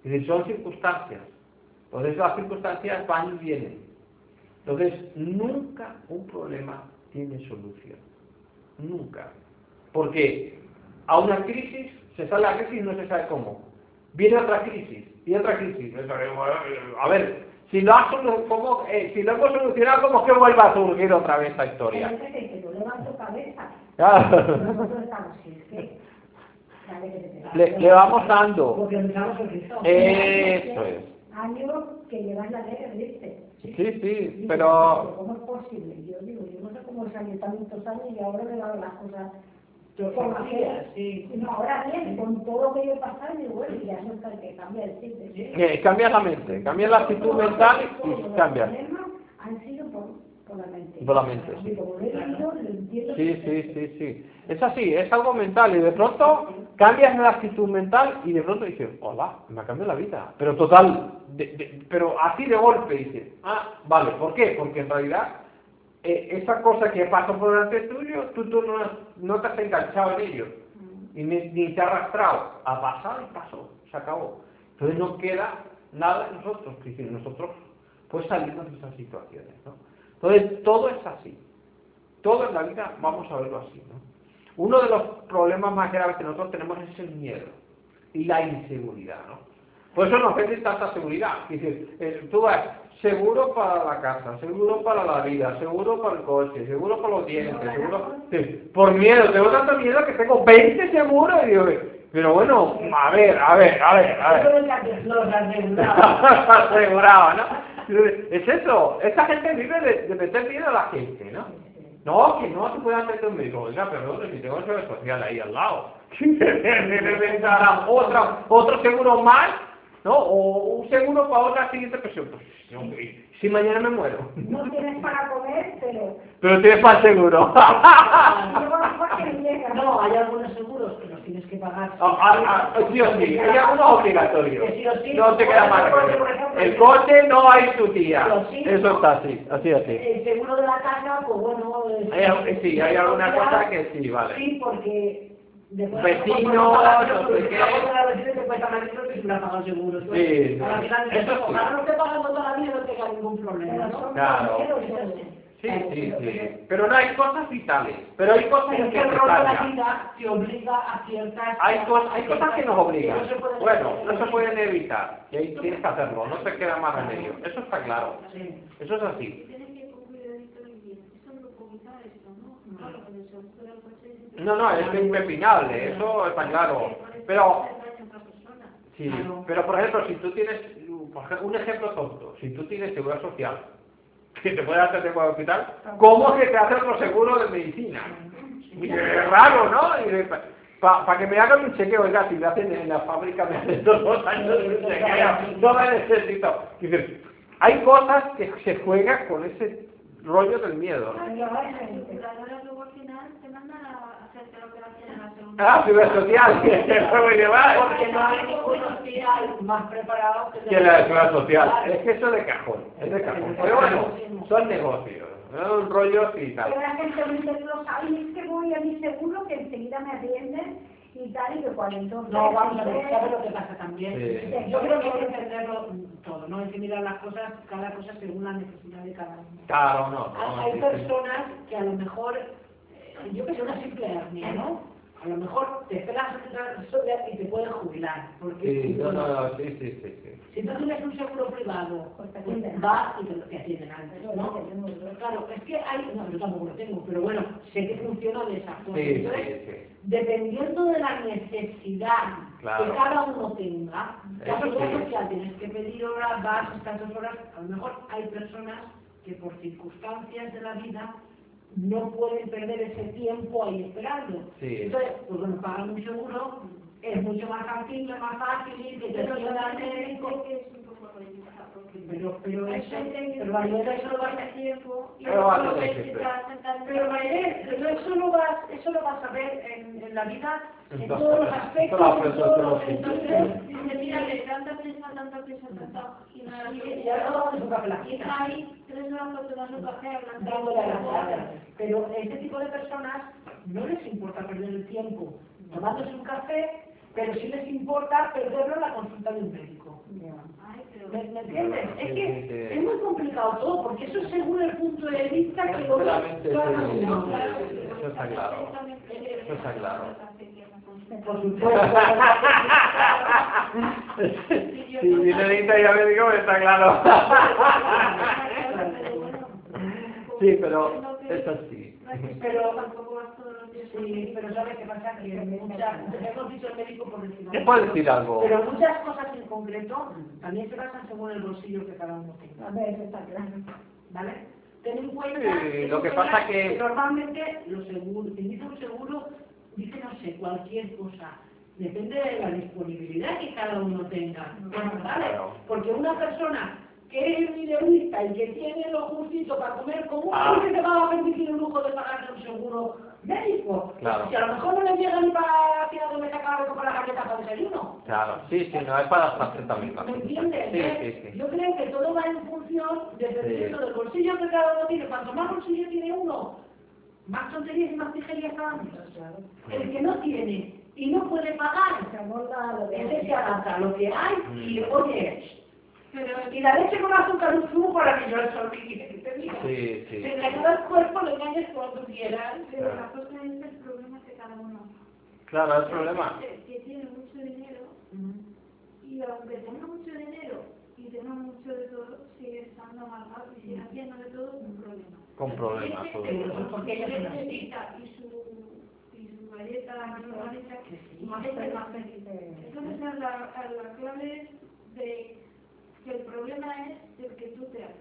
Y son circunstancias. Entonces las circunstancias van y vienen. Entonces, nunca un problema tiene solución. Nunca. Porque a una crisis se sale la crisis y no se sabe cómo. Viene otra crisis y otra crisis. A ver, si lo, has, ¿cómo, eh, si lo hemos solucionado, ¿cómo es que vuelva a surgir otra vez esta historia? Le, le vamos dando. Eso es. Años que llevas la guerra, ¿viste? Sí, sí, pero... ¿Cómo es posible? Yo digo, yo no sé cómo salió tantos años y ahora me dan las cosas con sí. No, ahora bien, con todo lo que yo he pasado, digo, bueno, ya eso es que cambia el chip. Eh, cambia la mente, cambia la actitud mental y cambia. Los problemas han sido por, por la mente. Por la mente, sí. Sí, sí, sí, sí. Es así, es algo mental y de pronto cambias la actitud mental y de pronto dices, hola, me ha cambiado la vida. Pero total, de, de, pero así de golpe dices, ah, vale, ¿por qué? Porque en realidad eh, esa cosa que pasó por delante tuyo, tú, tú no, no, te has enganchado en ello, mm. y ni, te has arrastrado. Ha pasado y pasó, se acabó. Entonces no queda nada en nosotros, que si nosotros pues salimos de esas situaciones. ¿no? Entonces todo es así. Todo en la vida vamos a verlo así. ¿no? Uno de los problemas más graves que nosotros tenemos es el miedo y la inseguridad. ¿no? Por eso nos vende tanta seguridad. Dices, eh, tú vas, seguro para la casa, seguro para la vida, seguro para el coche, seguro para los dientes, seguro... por miedo, tengo tanto miedo que tengo 20 seguros y digo, pero bueno, a ver, a ver, a ver, a ver. asegurado, ¿no? Es eso, esta gente vive de, meter miedo a la gente, ¿no? No, que no se puede meter un médico, oiga, perdón, si tengo el social ahí al lado. necesitará otra, otro seguro más, ¿no? O un seguro para otra siguiente presión. Pues, hombre, si mañana me muero. No tienes para comer, pero... Pero tienes para el seguro. No, hay algunos seguros que los tienes que pagar. Ah, ah, ah, sí o sí, hay algunos obligatorios. Sí. No te queda ejemplo, El coche no hay tu tía. Sí, Eso está así, así, así. El seguro de la casa, pues bueno... es- Hay al- sí, hay alguna cosa que sí, vale. Sí, porque... Vecinos, no sé qué. Sí, Eso sí. no te pagando toda la vida no tenga ningún problema, Pero ¿no? Claro. Sí, sí, sí. Pero no hay cosas vitales. Pero hay cosas Pero que el rol de la vida te obliga a ciertas... Hay, cos- hay cosas que nos obligan. no se Bueno, no se pueden evitar. Y ahí tienes que hacerlo. No te queda más remedio. Eso está claro. Sí. Eso es así. Tienes que con cuidadito y bien. Eso no puedo quitar esto, ¿no? No, no, es impepinable. Eso está claro. Pero Sí, pero por ejemplo, si tú tienes, un ejemplo tonto, si tú tienes seguridad social, que te puede hacer cualquier hospital, ¿cómo es que te hace otro seguro de medicina? Es raro, ¿no? Para que me hagan un chequeo, oiga, si me hacen en la fábrica, me hacen los años no me necesito. Dices, hay cosas que se juegan con ese rollo del miedo. Ah, seguridad social, que fue muy llevar. Porque no hay ningún hospital más preparado que la de seguridad social. Es que eso es de cajón, es de cajón. Pero bueno, son negocios, son rollos y tal. Pero la gente me dice, no sabéis que voy a mi seguro, que enseguida me atienden y tal, y que cuando entonces... No, vamos a ver, ¿sabes lo que pasa también? Sí. Yo creo que hay que entenderlo todo, ¿no? Hay que mirar las cosas, cada cosa según la necesidad de cada uno. Claro, no, no. Hay, hay sí, sí. personas que a lo mejor, yo que sé, una simple hernia, ¿no? A lo mejor te esperas y te puedes jubilar. Porque Sí, no, no, no, sí, sí, sí, sí. si tú tienes un seguro privado, Pues te pues vas y te, te atienden antes, ¿no? Claro, es que hay, no, yo tampoco lo tengo, pero bueno, sé que funciona de esa forma. Sí, Entonces, sí, sí. dependiendo de la necesidad Claro. que cada uno tenga, Eso la seguridad sí. social tienes que pedir horas, vas, estas dos horas, a lo mejor hay personas que por circunstancias de la vida no pueden perder ese tiempo ahí esperando. Sí. Entonces, pues bueno, pagan un seguro, es mucho más factible, más fácil, que te Pero atienda al también Pero, pero eso, pero María, eso lo vas hace tiempo y Pero está sentado- Pero María, eso lo vas, eso lo vas a ver en, en la vida, en todos los aspectos, entonces, Dice, mira, que tanta prisa, tanta prisa, tanta... Y nada, y ya no vamos a la ahí tres horas para tomar un café hablando a las horas. Pero este tipo de personas no les importa perder el tiempo tomándose un café, pero sí les importa perderlo en la consulta de un médico. ¿Me, me entiendes? Es que es muy complicado todo, porque eso es según el punto de vista que lo Eso está claro. Eso está claro. Por supuesto. Si dinerita ya me digo, está claro. Sí, pero es así. Pero tampoco vas todos los días Sí, pero ¿sabes qué pasa? Que muchas, hemos dicho el médico por decir ¿Te algo. puedo decir algo? Pero muchas cosas en concreto también se basan según el bolsillo que cada uno tenga. A ver, eso está claro. ¿Vale? Ten en cuenta Sí, lo que pasa tengas- que- normalmente los seguros, quien dice un seguro, dice no sé, cualquier cosa. Depende de la disponibilidad que cada uno tenga. ¿Vale? Claro. Porque una persona que es mileurista y que tiene lo justito para comer, ¿cómo Ah. que se va a permitir el lujo de pagarse un seguro médico? Claro. Si a lo mejor no le llega ni para tirar de sacar con la galleta para desayuno. Claro, sí, sí, no es para adaptarse también. ¿Me entiendes? Sí, eh? sí, sí. Yo creo que todo va en función dependiendo Sí. del bolsillo que cada uno tiene. Cuanto más bolsillo tiene uno, más tonterías y más tijerías pagamos. El que no tiene y no puede pagar, Se amolda a lo ese se adapta a lo que hay y oye, Pero y la leche con azúcar es un zumo maravilloso, Vicky, que te diga. Sí, sí. Si le ayuda al cuerpo, le engañes cuando quieras. pero la cosa es el problema que cada uno. Claro, el problema. Hay gente que tiene mucho dinero y aunque tenga mucho dinero y tenga mucho de todo, sigue estando amargado y sigue haciendo de todo un problema. Con problemas, porque así. necesita y su, y su galleta, su galleta, Que sí. más feliz, más feliz. Entonces la clave de que el problema es el que tú te haces.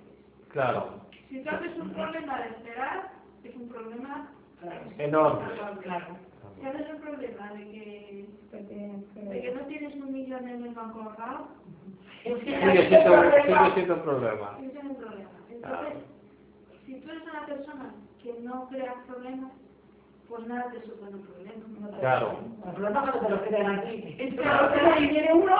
Claro, Si tú haces un problema de esperar, es un problema Claro. enorme. Claro. ¿Sabes el problema de que, de que no tienes un millón en el banco ahorrado? Sigue siendo, sigue siendo un problema. Es un problema. Entonces, si tú eres una persona que no creas problemas, pues nada te supone un problema. Claro. Los problemas cuando te los crean aquí. Claro, Pero y viene uno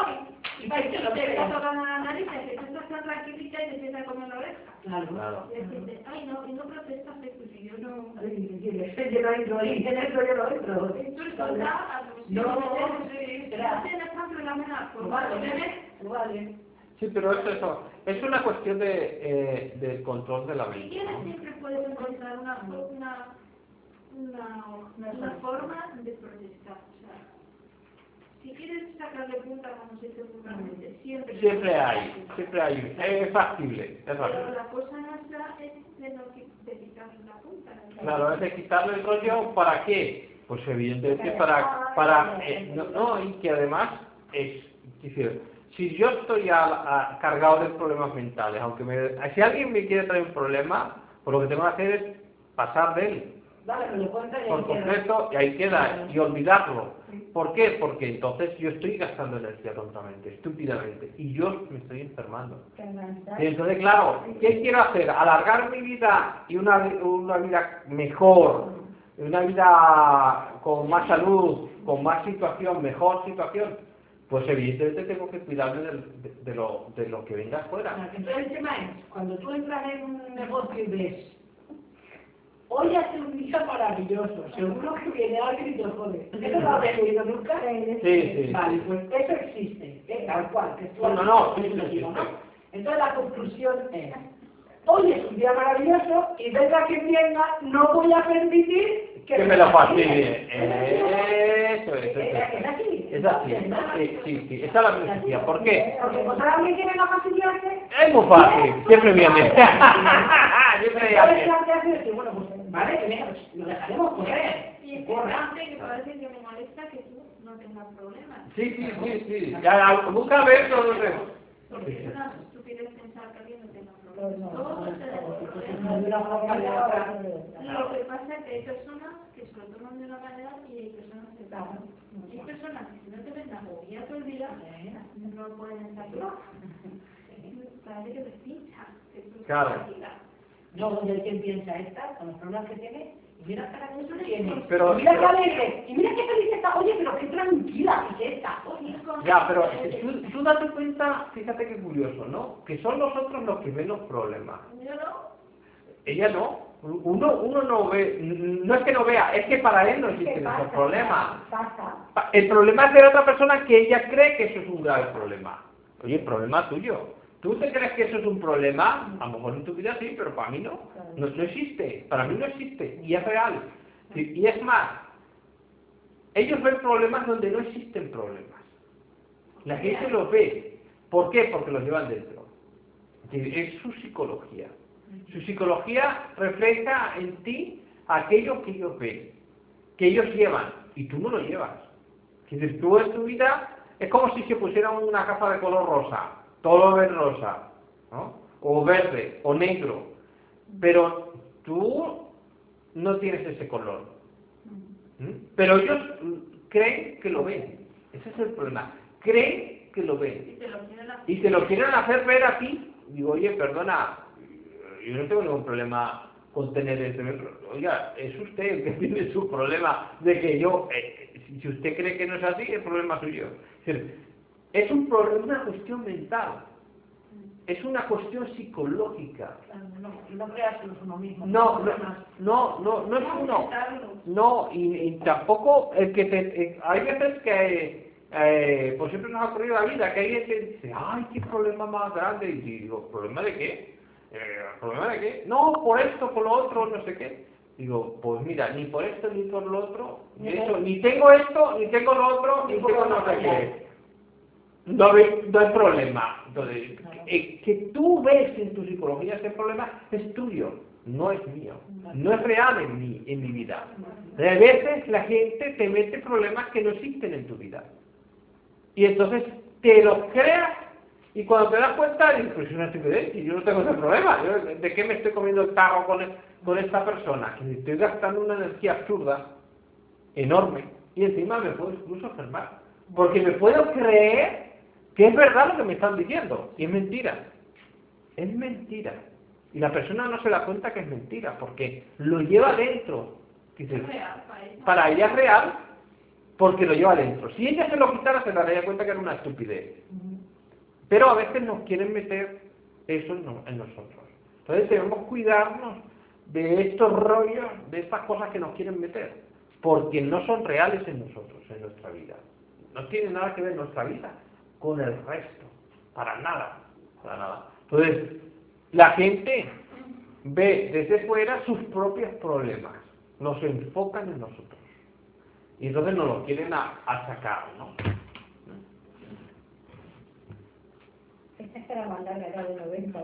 y va y te lo te está pega. tocando la nariz, que tú estás tan tranquilita y te empieza a comer la oreja. Claro. Claro. Y ay no, y no protestas, pues si yo no... Lleno dentro y tiene esto lleno dentro. Tú eres soldada, pues si No, no tienes no la mena, pues Vale. Sí, pero es eso. Es una cuestión de, eh, del control de la Si mente. quieres siempre puedes encontrar una, una, una, una forma de protestar. O sea, si quieres sacarle punta, como se dice vulgarmente, siempre... Siempre hay, siempre hay. Es factible, es Pero factible. la cosa nuestra es de, no, de quitarle la punta. Claro, es de quitarle el rollo, ¿para qué? Pues evidentemente para, para eh, no, no, y que además es, es decir, si yo estoy a- a- cargado de problemas mentales, aunque me, si alguien me quiere traer un problema, pues lo que tengo que hacer es pasar de él, Por completo, y ahí queda, y olvidarlo. ¿Por qué? Porque entonces yo estoy gastando energía tontamente, estúpidamente, y yo me estoy enfermando. Y entonces, claro, ¿qué quiero hacer? Alargar mi vida y una, una vida mejor, una vida con más salud, con más situación, mejor situación. Pues evidentemente tengo que cuidarme de lo, de lo que venga afuera. Entonces el tema es, cuando tú entras en un negocio y ves, hoy hace un día maravilloso, seguro que viene alguien y te jode. ¿Eso lo habéis oído nunca? Sí, sí. Vale, pues eso existe, ¿eh? tal cual. Que tú No, no, no, sí, sí. ¿no? Entonces la conclusión es, hoy es un día maravilloso y venga quien venga, no voy a permitir que, Que me lo fastidie. Eso es, eso Es es. así. Es así. Sí, sí, sí. Esa es la filosofía. ¿Por qué? Porque encontrar a alguien que venga a fastidiarte, Es muy fácil. Siempre viene. Siempre que que, bueno, pues, vale, que venga, pues, lo dejaremos correr. Y es que parece que me molesta que tú no tengas problemas. Sí, sí, sí, sí. Ya, busca ver todo eso. Porque es una estupidez pensar que alguien no tenga Pues problemas. Todos tenemos. Lo que pasa es que hay personas que se lo toman de una manera y hay personas que no. Hay personas que si no te ven agobiar todo el día, no pueden estar Parece que te pincha. que tú Claro. No, donde hay quien piensa esta, con los problemas que tiene, y mira qué gracioso que tiene. Pero- y mira qué alegre, y mira qué feliz está, oye, pero qué tranquila que es esta, oye. Ya, pero tú, tú date cuenta, fíjate qué curioso, ¿no? Que son nosotros los que ven los problemas. Yo no. Ella no. Uno, uno no ve, no es que no vea, es que para él no existen esos problemas. Pasa. Pa- El problema es de la otra persona que ella cree que eso es un grave problema. Oye, el problema es tuyo. ¿Tú te crees que eso es un problema? A lo mejor en tu vida sí, pero para mí no. No, no existe. Para mí no existe. Y es real. Y, y es más, ellos ven problemas donde no existen problemas. La gente los ve. ¿Por qué? Porque los llevan dentro. Es su psicología. Su psicología refleja en ti aquello que ellos ven, que ellos llevan, y tú no lo llevas. Decir, tú en tu vida es como si se pusieran una capa de color rosa, todo lo ves rosa, ¿no? o verde, o negro, pero tú no tienes ese color. ¿Mm? Pero ellos mm, creen que lo ven. Ese es el problema. Creen que lo ven Y te lo quieren hacer. ver a ti, digo, oye, perdona, yo no tengo ningún problema con tener este Oiga, es usted el que tiene su problema de que yo, eh, si usted cree que no es así, el problema es suyo. Es decir, es un problema, una cuestión mental, es una cuestión psicológica. No, no creas que es uno mismo. No, no, no, no, no es uno. No, y, y tampoco el que te, eh, hay veces que, eh, pues siempre nos ha ocurrido la vida, que hay gente que dice, ay, qué problema más grande, y digo, ¿problema de qué? Eh, ¿Problema de qué? No, por esto, por lo otro, no sé qué. Digo, pues mira, ni por esto ni por lo otro, ni, eso, ni tengo esto, ni tengo lo otro, ni tengo no sé qué. No, hay- no hay problema. Entonces, eh, que tú ves en tu psicología ese problema es tuyo, no es mío. No es real en mi, en mi vida. A veces la gente te mete problemas que no existen en tu vida. Y entonces te los creas y cuando te das cuenta, es una estupidez, yo no tengo ese problema. ¿De qué me estoy comiendo el tarro con, con esta persona? Que estoy gastando una energía absurda. enorme y encima me puedo incluso enfermar. Porque me puedo creer que es verdad lo que me están diciendo y es mentira. Es mentira. Y la persona no se da cuenta que es mentira porque lo lleva dentro. para ella es real porque lo lleva dentro. Si ella se lo quitara se daría cuenta que era una estupidez. Pero a veces nos quieren meter eso en nosotros. Entonces debemos cuidarnos de estos rollos, de estas cosas que nos quieren meter, porque no son reales en nosotros, en nuestra vida. No tiene nada que ver nuestra vida con el resto, para nada, para nada. Entonces, la gente ve desde fuera sus propios problemas, los enfocan en nosotros. Y entonces nos los quieren achacar, ¿no?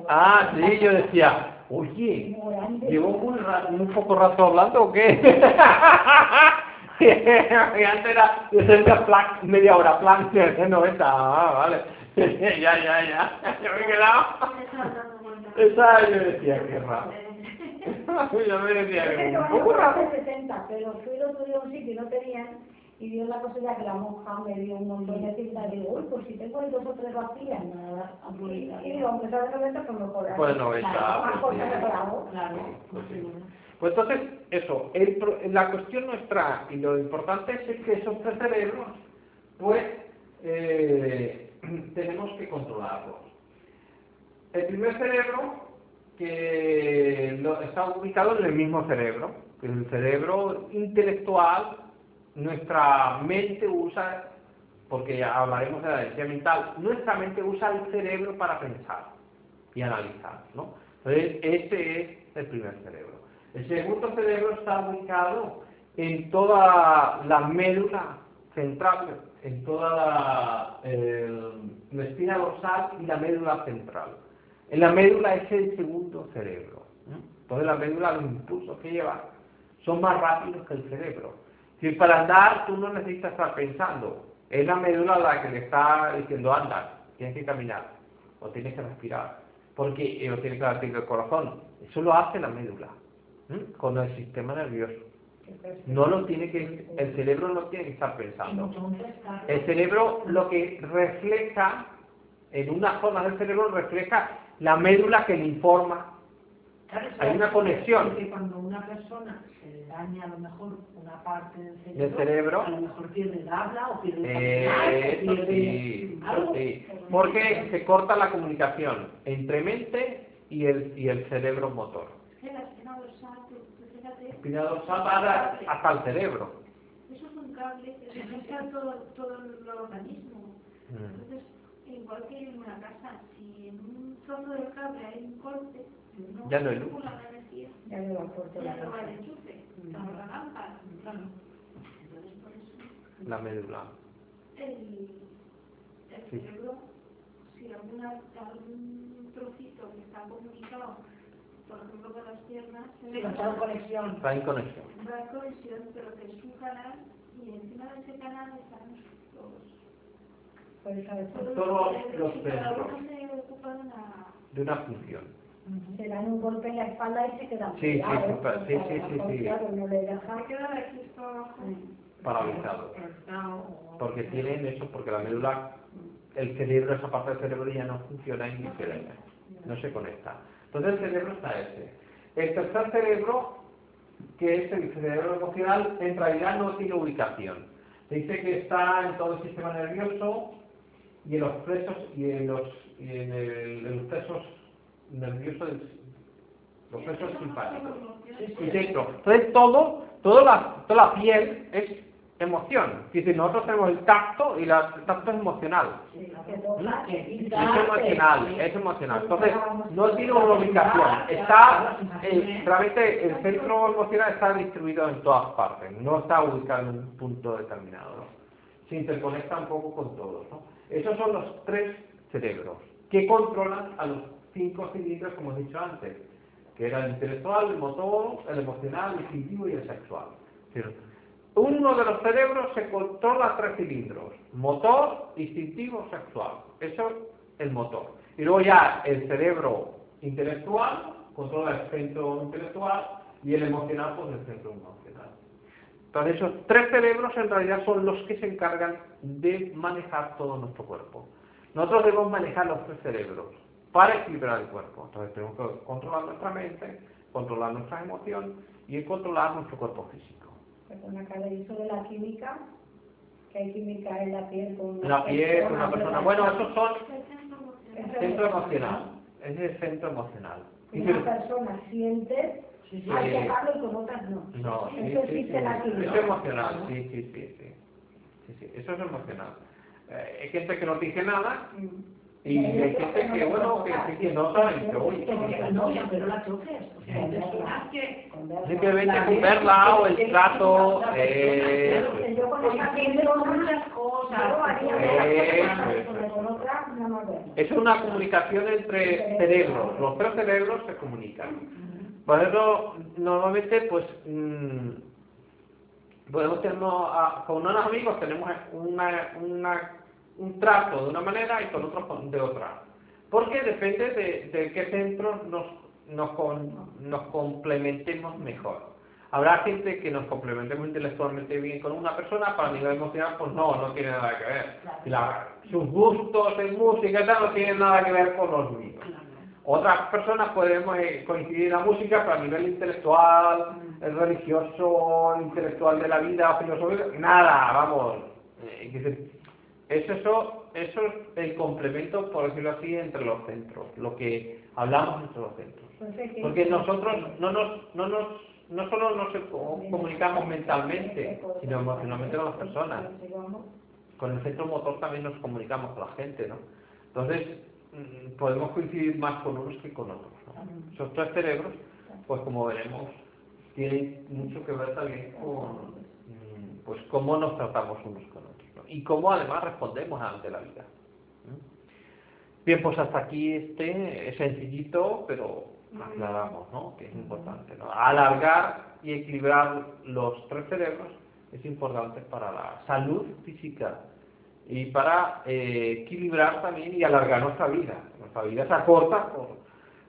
Ah, sí, yo decía, oye, ¿llevo un, un poco rato hablando o qué? antes era de media hora, plan de 90, ah, vale. ya, ya, ya, yo me he quedado. Esa yo decía, qué raro. yo me decía, que un poco raro. 70, pero fui otro día a un sitio y no tenían y dio la cosa que la monja me dio un montón de cinta y digo, uy, pues si tengo ahí dos o tres vacías, nada, y digo, aunque sea de 90, pues mejor. Bueno, está, pues, claro. Pues, pues entonces, eso, el, la cuestión nuestra y lo importante es que esos tres cerebros, pues, eh, tenemos que controlarlos. El primer cerebro, que está ubicado en el mismo cerebro, que es el cerebro intelectual, nuestra mente usa, porque ya hablaremos de la energía mental, nuestra mente usa el cerebro para pensar y analizar, ¿no? Entonces, ese es el primer cerebro. El segundo cerebro está ubicado en toda la médula central, en toda la, espina dorsal y la médula central. En la médula es el segundo cerebro. Entonces la médula, los impulsos que lleva son más rápidos que el cerebro. Si para andar tú no necesitas estar pensando, es la médula la que le está diciendo anda, tienes que caminar o tienes que respirar, porque eh, o tienes que latir el corazón. Eso lo hace la médula con el sistema nervioso. No lo tiene que, el cerebro no tiene que estar pensando. El cerebro lo que refleja, en una zona del cerebro refleja la médula que le informa hay una conexión. Porque cuando una persona se le daña a lo mejor una parte del cerebro, del cerebro a lo mejor pierde el habla o pierde el eh, pierde sí, algo. sí. Porque se corta la comunicación entre mente y el, y el cerebro motor. Es que la espina dorsal, fíjate. Espina dorsal va hasta el cerebro. Eso es un cable que conecta todo, todo el organismo. Mm. Entonces, igual que en una casa, si en un trozo del cable hay un corte, ya no hay luz. Ya no aporta la la médula. El, el cerebro, si alguna, algún trocito que está comunicado, por ejemplo con las piernas, sí, está en conexión. Está en conexión. Va en conexión, pero que es un canal y encima de ese canal están todos, todos los centros de una función se dan un golpe en la espalda y se quedan sí, sí, sí, sí, sí, sí, Claro, no le dejan paralizados. Porque tienen eso, porque la médula, el cerebro, esa parte del cerebro ya no funciona y no se conecta. Entonces el cerebro está ese. El tercer cerebro, que es el cerebro emocional, en realidad no tiene ubicación. Se dice que está en todo el sistema nervioso y en los presos y en los, y en, el, en los presos nervioso del los presos simpáticos. Entonces todo, toda la, toda la piel es emoción. Es decir, nosotros tenemos el tacto y la, el tacto es emocional. Es emocional, es emocional. Entonces, no tiene una ubicación. Está, eh, realmente el centro emocional está distribuido en todas partes. No está ubicado en un punto determinado. Se interconecta un poco con todos. Esos son los tres cerebros que controlan a los cinco cilindros, como he dicho antes, que era el intelectual, el motor, el emocional, el instintivo y el sexual. Uno de los cerebros se controla tres cilindros, motor, instintivo, sexual. Eso es el motor. Y luego ya el cerebro intelectual controla el centro intelectual y el emocional pues el centro emocional. Entonces esos tres cerebros en realidad son los que se encargan de manejar todo nuestro cuerpo. Nosotros debemos manejar los tres cerebros para equilibrar el cuerpo. Entonces tenemos que controlar nuestra mente, controlar nuestras emociones y controlar nuestro cuerpo físico. Perdona, Carla, ¿y eso de la química? Que hay química en la piel con una La piel, persona, una persona. Bueno, esos son El centro emocional. Es emocional. Es el centro emocional. Y Una persona siente, Sí, sí. hay que dejarlo y con otras no. No, sí, Eso sí, sí. existe la química. Eso es emocional, sí, sí, sí, sí. Sí, sí, Eso es emocional. Eh, hay gente que no dice nada Mm. Y hay gente que, bueno, que, que no saben, pero oye, novia, pero la choques. O sea, verla o el trato. Eh. Es una comunicación entre cerebros. Los tres cerebros se comunican. Por eso, normalmente, pues. Mmm, podemos tener, ah, con unos amigos tenemos una, una un trato de una manera y con otros de otra. Porque depende de, de qué centros nos, nos, con- nos complementemos mejor. Habrá gente que nos complementemos intelectualmente bien con una persona, para el nivel emocional, pues no, no tiene nada que ver. La- sus gustos en música y tal no tienen nada que ver con los míos. Otras personas podemos eh, coincidir en la música, pero a nivel intelectual, eh, religioso, intelectual de la vida, filosófico, nada, vamos. Eh, es eso, eso es el complemento, por decirlo así, entre los centros, lo que hablamos entre los centros. ¿qué- Porque nosotros no nos, no nos, no solo nos co- comunicamos mentalmente, sino emocionalmente con las personas. Con el centro motor también nos comunicamos con la gente, ¿no? Entonces, mm, podemos coincidir más con unos que con otros. ¿no? Esos tres cerebros, pues como veremos, tienen mucho que ver también con mm, pues cómo nos tratamos unos con otros. ¿No? Y cómo además respondemos ante la vida. Bien, pues hasta aquí este es sencillito, pero aclaramos, ¿no? Que es importante, ¿no? Alargar y equilibrar los tres cerebros es importante para la salud física y para eh, equilibrar también y alargar nuestra vida. Nuestra vida se acorta por...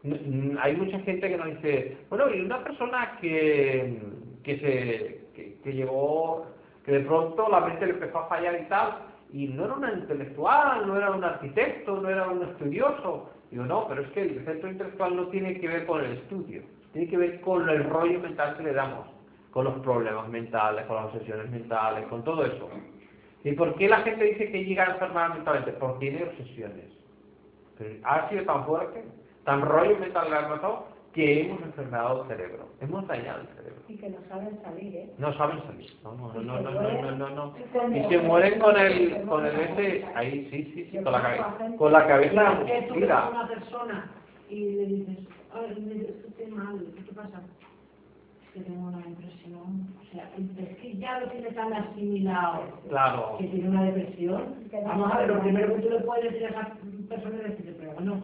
n- Hay mucha gente que nos dice, bueno, y una persona que, que se que, que llegó, que de pronto la mente le empezó a fallar y tal, y no era un intelectual, no era un arquitecto, no era un estudioso. Digo, no, pero es que el centro intelectual no tiene que ver con el estudio, tiene que ver con el rollo mental que le damos, con los problemas mentales, con las obsesiones mentales, con todo eso. ¿Y por qué la gente dice que llega a enfermar mentalmente? Porque tiene obsesiones. Ha sido tan fuerte, tan rollo mental le ha matado, que hemos enfermado el cerebro, hemos dañado el cerebro. Y que no saben salir, ¿eh? No saben salir, no, no, no, no, no, no, no, Y se mueren con el, con el este, ahí, sí, sí, sí, con la cabeza, con la cabeza mira. una persona y le dices, me estoy mal, ¿qué te pasa? Que tengo una depresión, o sea, es que ya lo tiene tan asimilado. Claro. Que tiene una depresión. Vamos a ver, lo primero que tú le puedes decir a esa persona es decirle, pero bueno,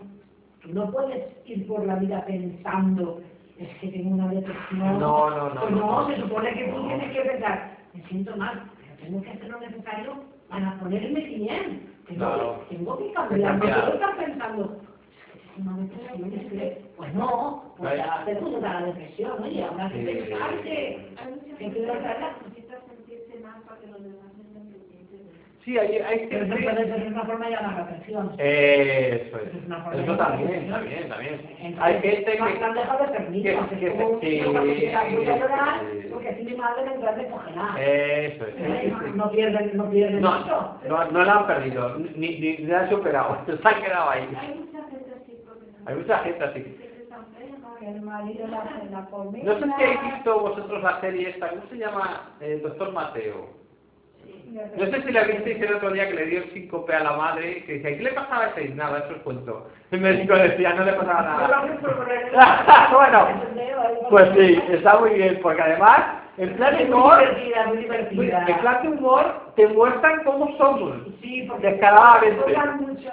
tú no puedes ir por la vida pensando, es que tengo una depresión. No, no, no, Pues no, se supone que tú tienes que pensar, me siento mal, pero tengo que hacer lo necesario para ponerme bien. Tengo, Claro. que, tengo que cambiar, no puedo estar pensando, es que tengo una depresión, es que, pues no, pues ya te puso la depresión, oye, habrá que Sí. pensar que, que que tratas necesita sentirse mal para que los demás estén pendientes de él. Sí, hay, hay Pero eso gente, puede ser una forma de llamar la atención. eso es, Es una forma eso también, también, también, Entonces, hay gente no que, han dejado de niños, que- que- llorar, sí. porque tiene madre en entrar de cogelar. eso es. No pierden, no pierden no, mucho. no, no la han perdido, ni, ni, ni la han superado, se han quedado ahí, Hay mucha gente así porque no hay mucha gente así. que están enferma. Que el marido la comida. No sé si habéis visto vosotros la serie esta, ¿cómo se llama? Eh, Doctor Mateo. No sé si la visteis el otro día que le dio el síncope a la madre, que decía, ¿qué le pasaba a ese? Nada, eso es cuento. El médico decía, no le pasaba nada. bueno, pues sí, está muy bien, porque además, en plan muy humor, divertida, muy divertida. en plan de humor, te muestran cómo somos. Sí, porque Descaradamente.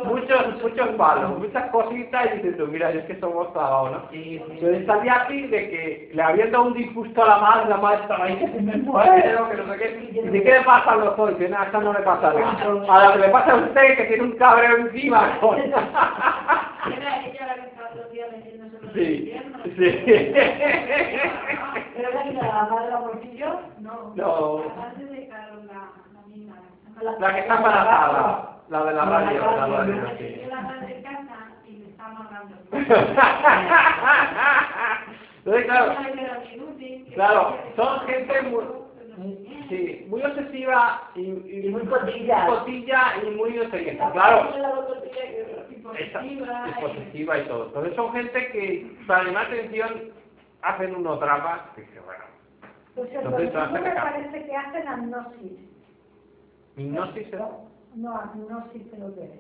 Muchos, muchos palos, muchas cositas, y dices tú, mira, es que somos clavados, ¿no? Sí, sí. Yo salía aquí de que le habían dado un disgusto a la madre, la madre estaba ahí que se me muero, que no sé qué. Y dice, ¿qué le pasa al doctor? Y dice, nada, no le pasa nada. A la que le pasa a usted, que tiene un cabreo encima. que los los Sí, sí. Pero la que la madre de la bolsillo, No, No. de la, la misma. La que está embarazada, la de la radio, la radio, sí. La madre de casa y me está amarrando. Entonces, claro, Claro, son gente muy, sí, muy obsesiva y, y, Y muy cotilla. cotilla y muy no sé qué. Claro, es positiva y todo. Entonces son gente que para llamar atención hacen unos dramas que bueno, Pues el Entonces, hace me parece que hacen agnosis. hipnosis ¿eh? No, agnosis creo que es.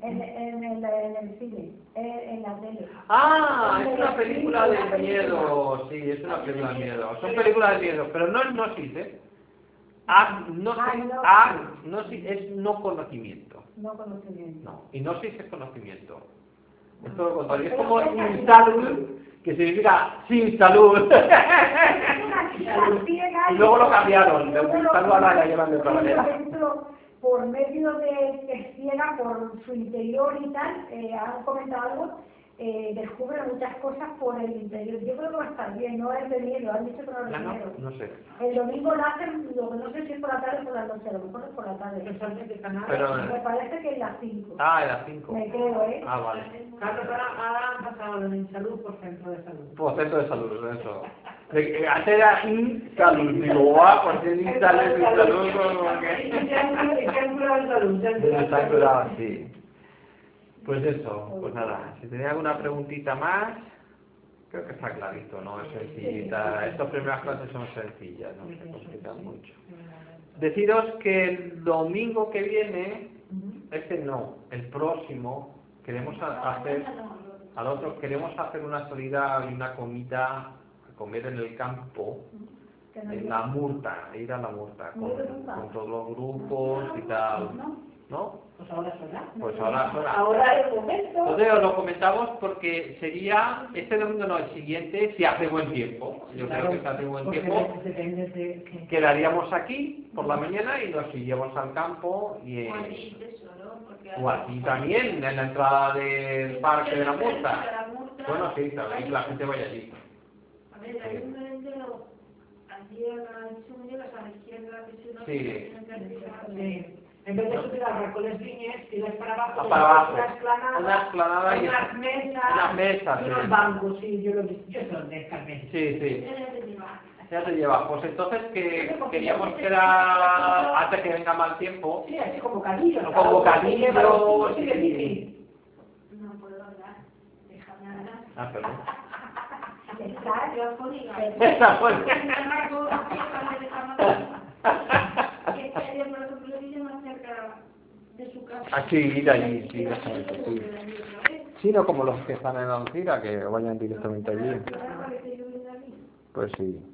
En, en, el, en el cine, en, en la tele. Ah, es una película de miedo, sí, es una película de miedo. Son películas de miedo, pero no es gnosis, ¿eh? Agnosis, es no conocimiento. No conocimiento. No, hipnosis es conocimiento. Es todo lo contrario. Es como salud, que significa sin salud. Y luego lo cambiaron, de un lo- salud a la llevan de otra por manera. por medio de que ciega por su interior y tal, eh, han comentado algo, eh, descubre muchas cosas por el interior. Yo creo que va a estar bien, no es de miedo, han dicho que no es no, miedo. no sé. El domingo lo hacen, lo que no sé si es por la tarde o por lo mejor es por la tarde. Pero- Me parece que es las 5. Ah, era 5. Me creo, ¿eh? Ah, vale. Carlos, ahora, han pasado de en salud por centro de salud. Por centro de salud, eso. De que Antes era salud, digo, guau, por ser salud, salud, como que... Se han- curado en salud, se han curado sí. Pues eso, pues nada, si tenía alguna preguntita más, creo que está clarito, ¿no? Es sencillita. Estas primeras clases son sencillas, no se complican mucho. Deciros que el domingo que viene, este no, el próximo, queremos hacer, al otro, queremos hacer una salida y una comida, comer en el campo, en la murta, ir a la murta, con, con todos los grupos y tal, ¿no? Pues ahora sola. Pues ahora, ahora. Ahora es el momento. Entonces os lo comentamos porque sería, este domingo no, el siguiente, si hace buen tiempo. Yo creo que si hace buen tiempo, Depende de que... quedaríamos aquí por la mañana y nos iríamos al campo y, O eh, allí, tesoro, porque o aquí también, en la entrada del parque de la Murta. Bueno, sí, también la gente vaya allí. A ver, hay un merendero allí a la si llegas a la izquierda, que si no Sí. Que. En vez de subir a Recoles Viñes, tiras para abajo. Ah, para abajo. Una explanada. Una explanada y- Unas mesas. unas mesas, Unos sí. bancos, sí, yo lo he visto. Yo dónde es Carmen. Sí, sí. Que. Ya te lleva. Pues entonces que queríamos quedar antes que venga mal tiempo. Sí, así como bocadillos. Con bocadillos, Sí, sí, sí. No puedo hablar. Déjame hablar. Ah, perdón. Está- Yo afónica. Esa fue. Algo, déjame, déjame. Que este ayer, por ejemplo, vive más cerca de su casa. Ah, sí, ir allí, sí, exactamente, sí. Sí, no como los que están en Alcira, que vayan directamente allí. Pues sí.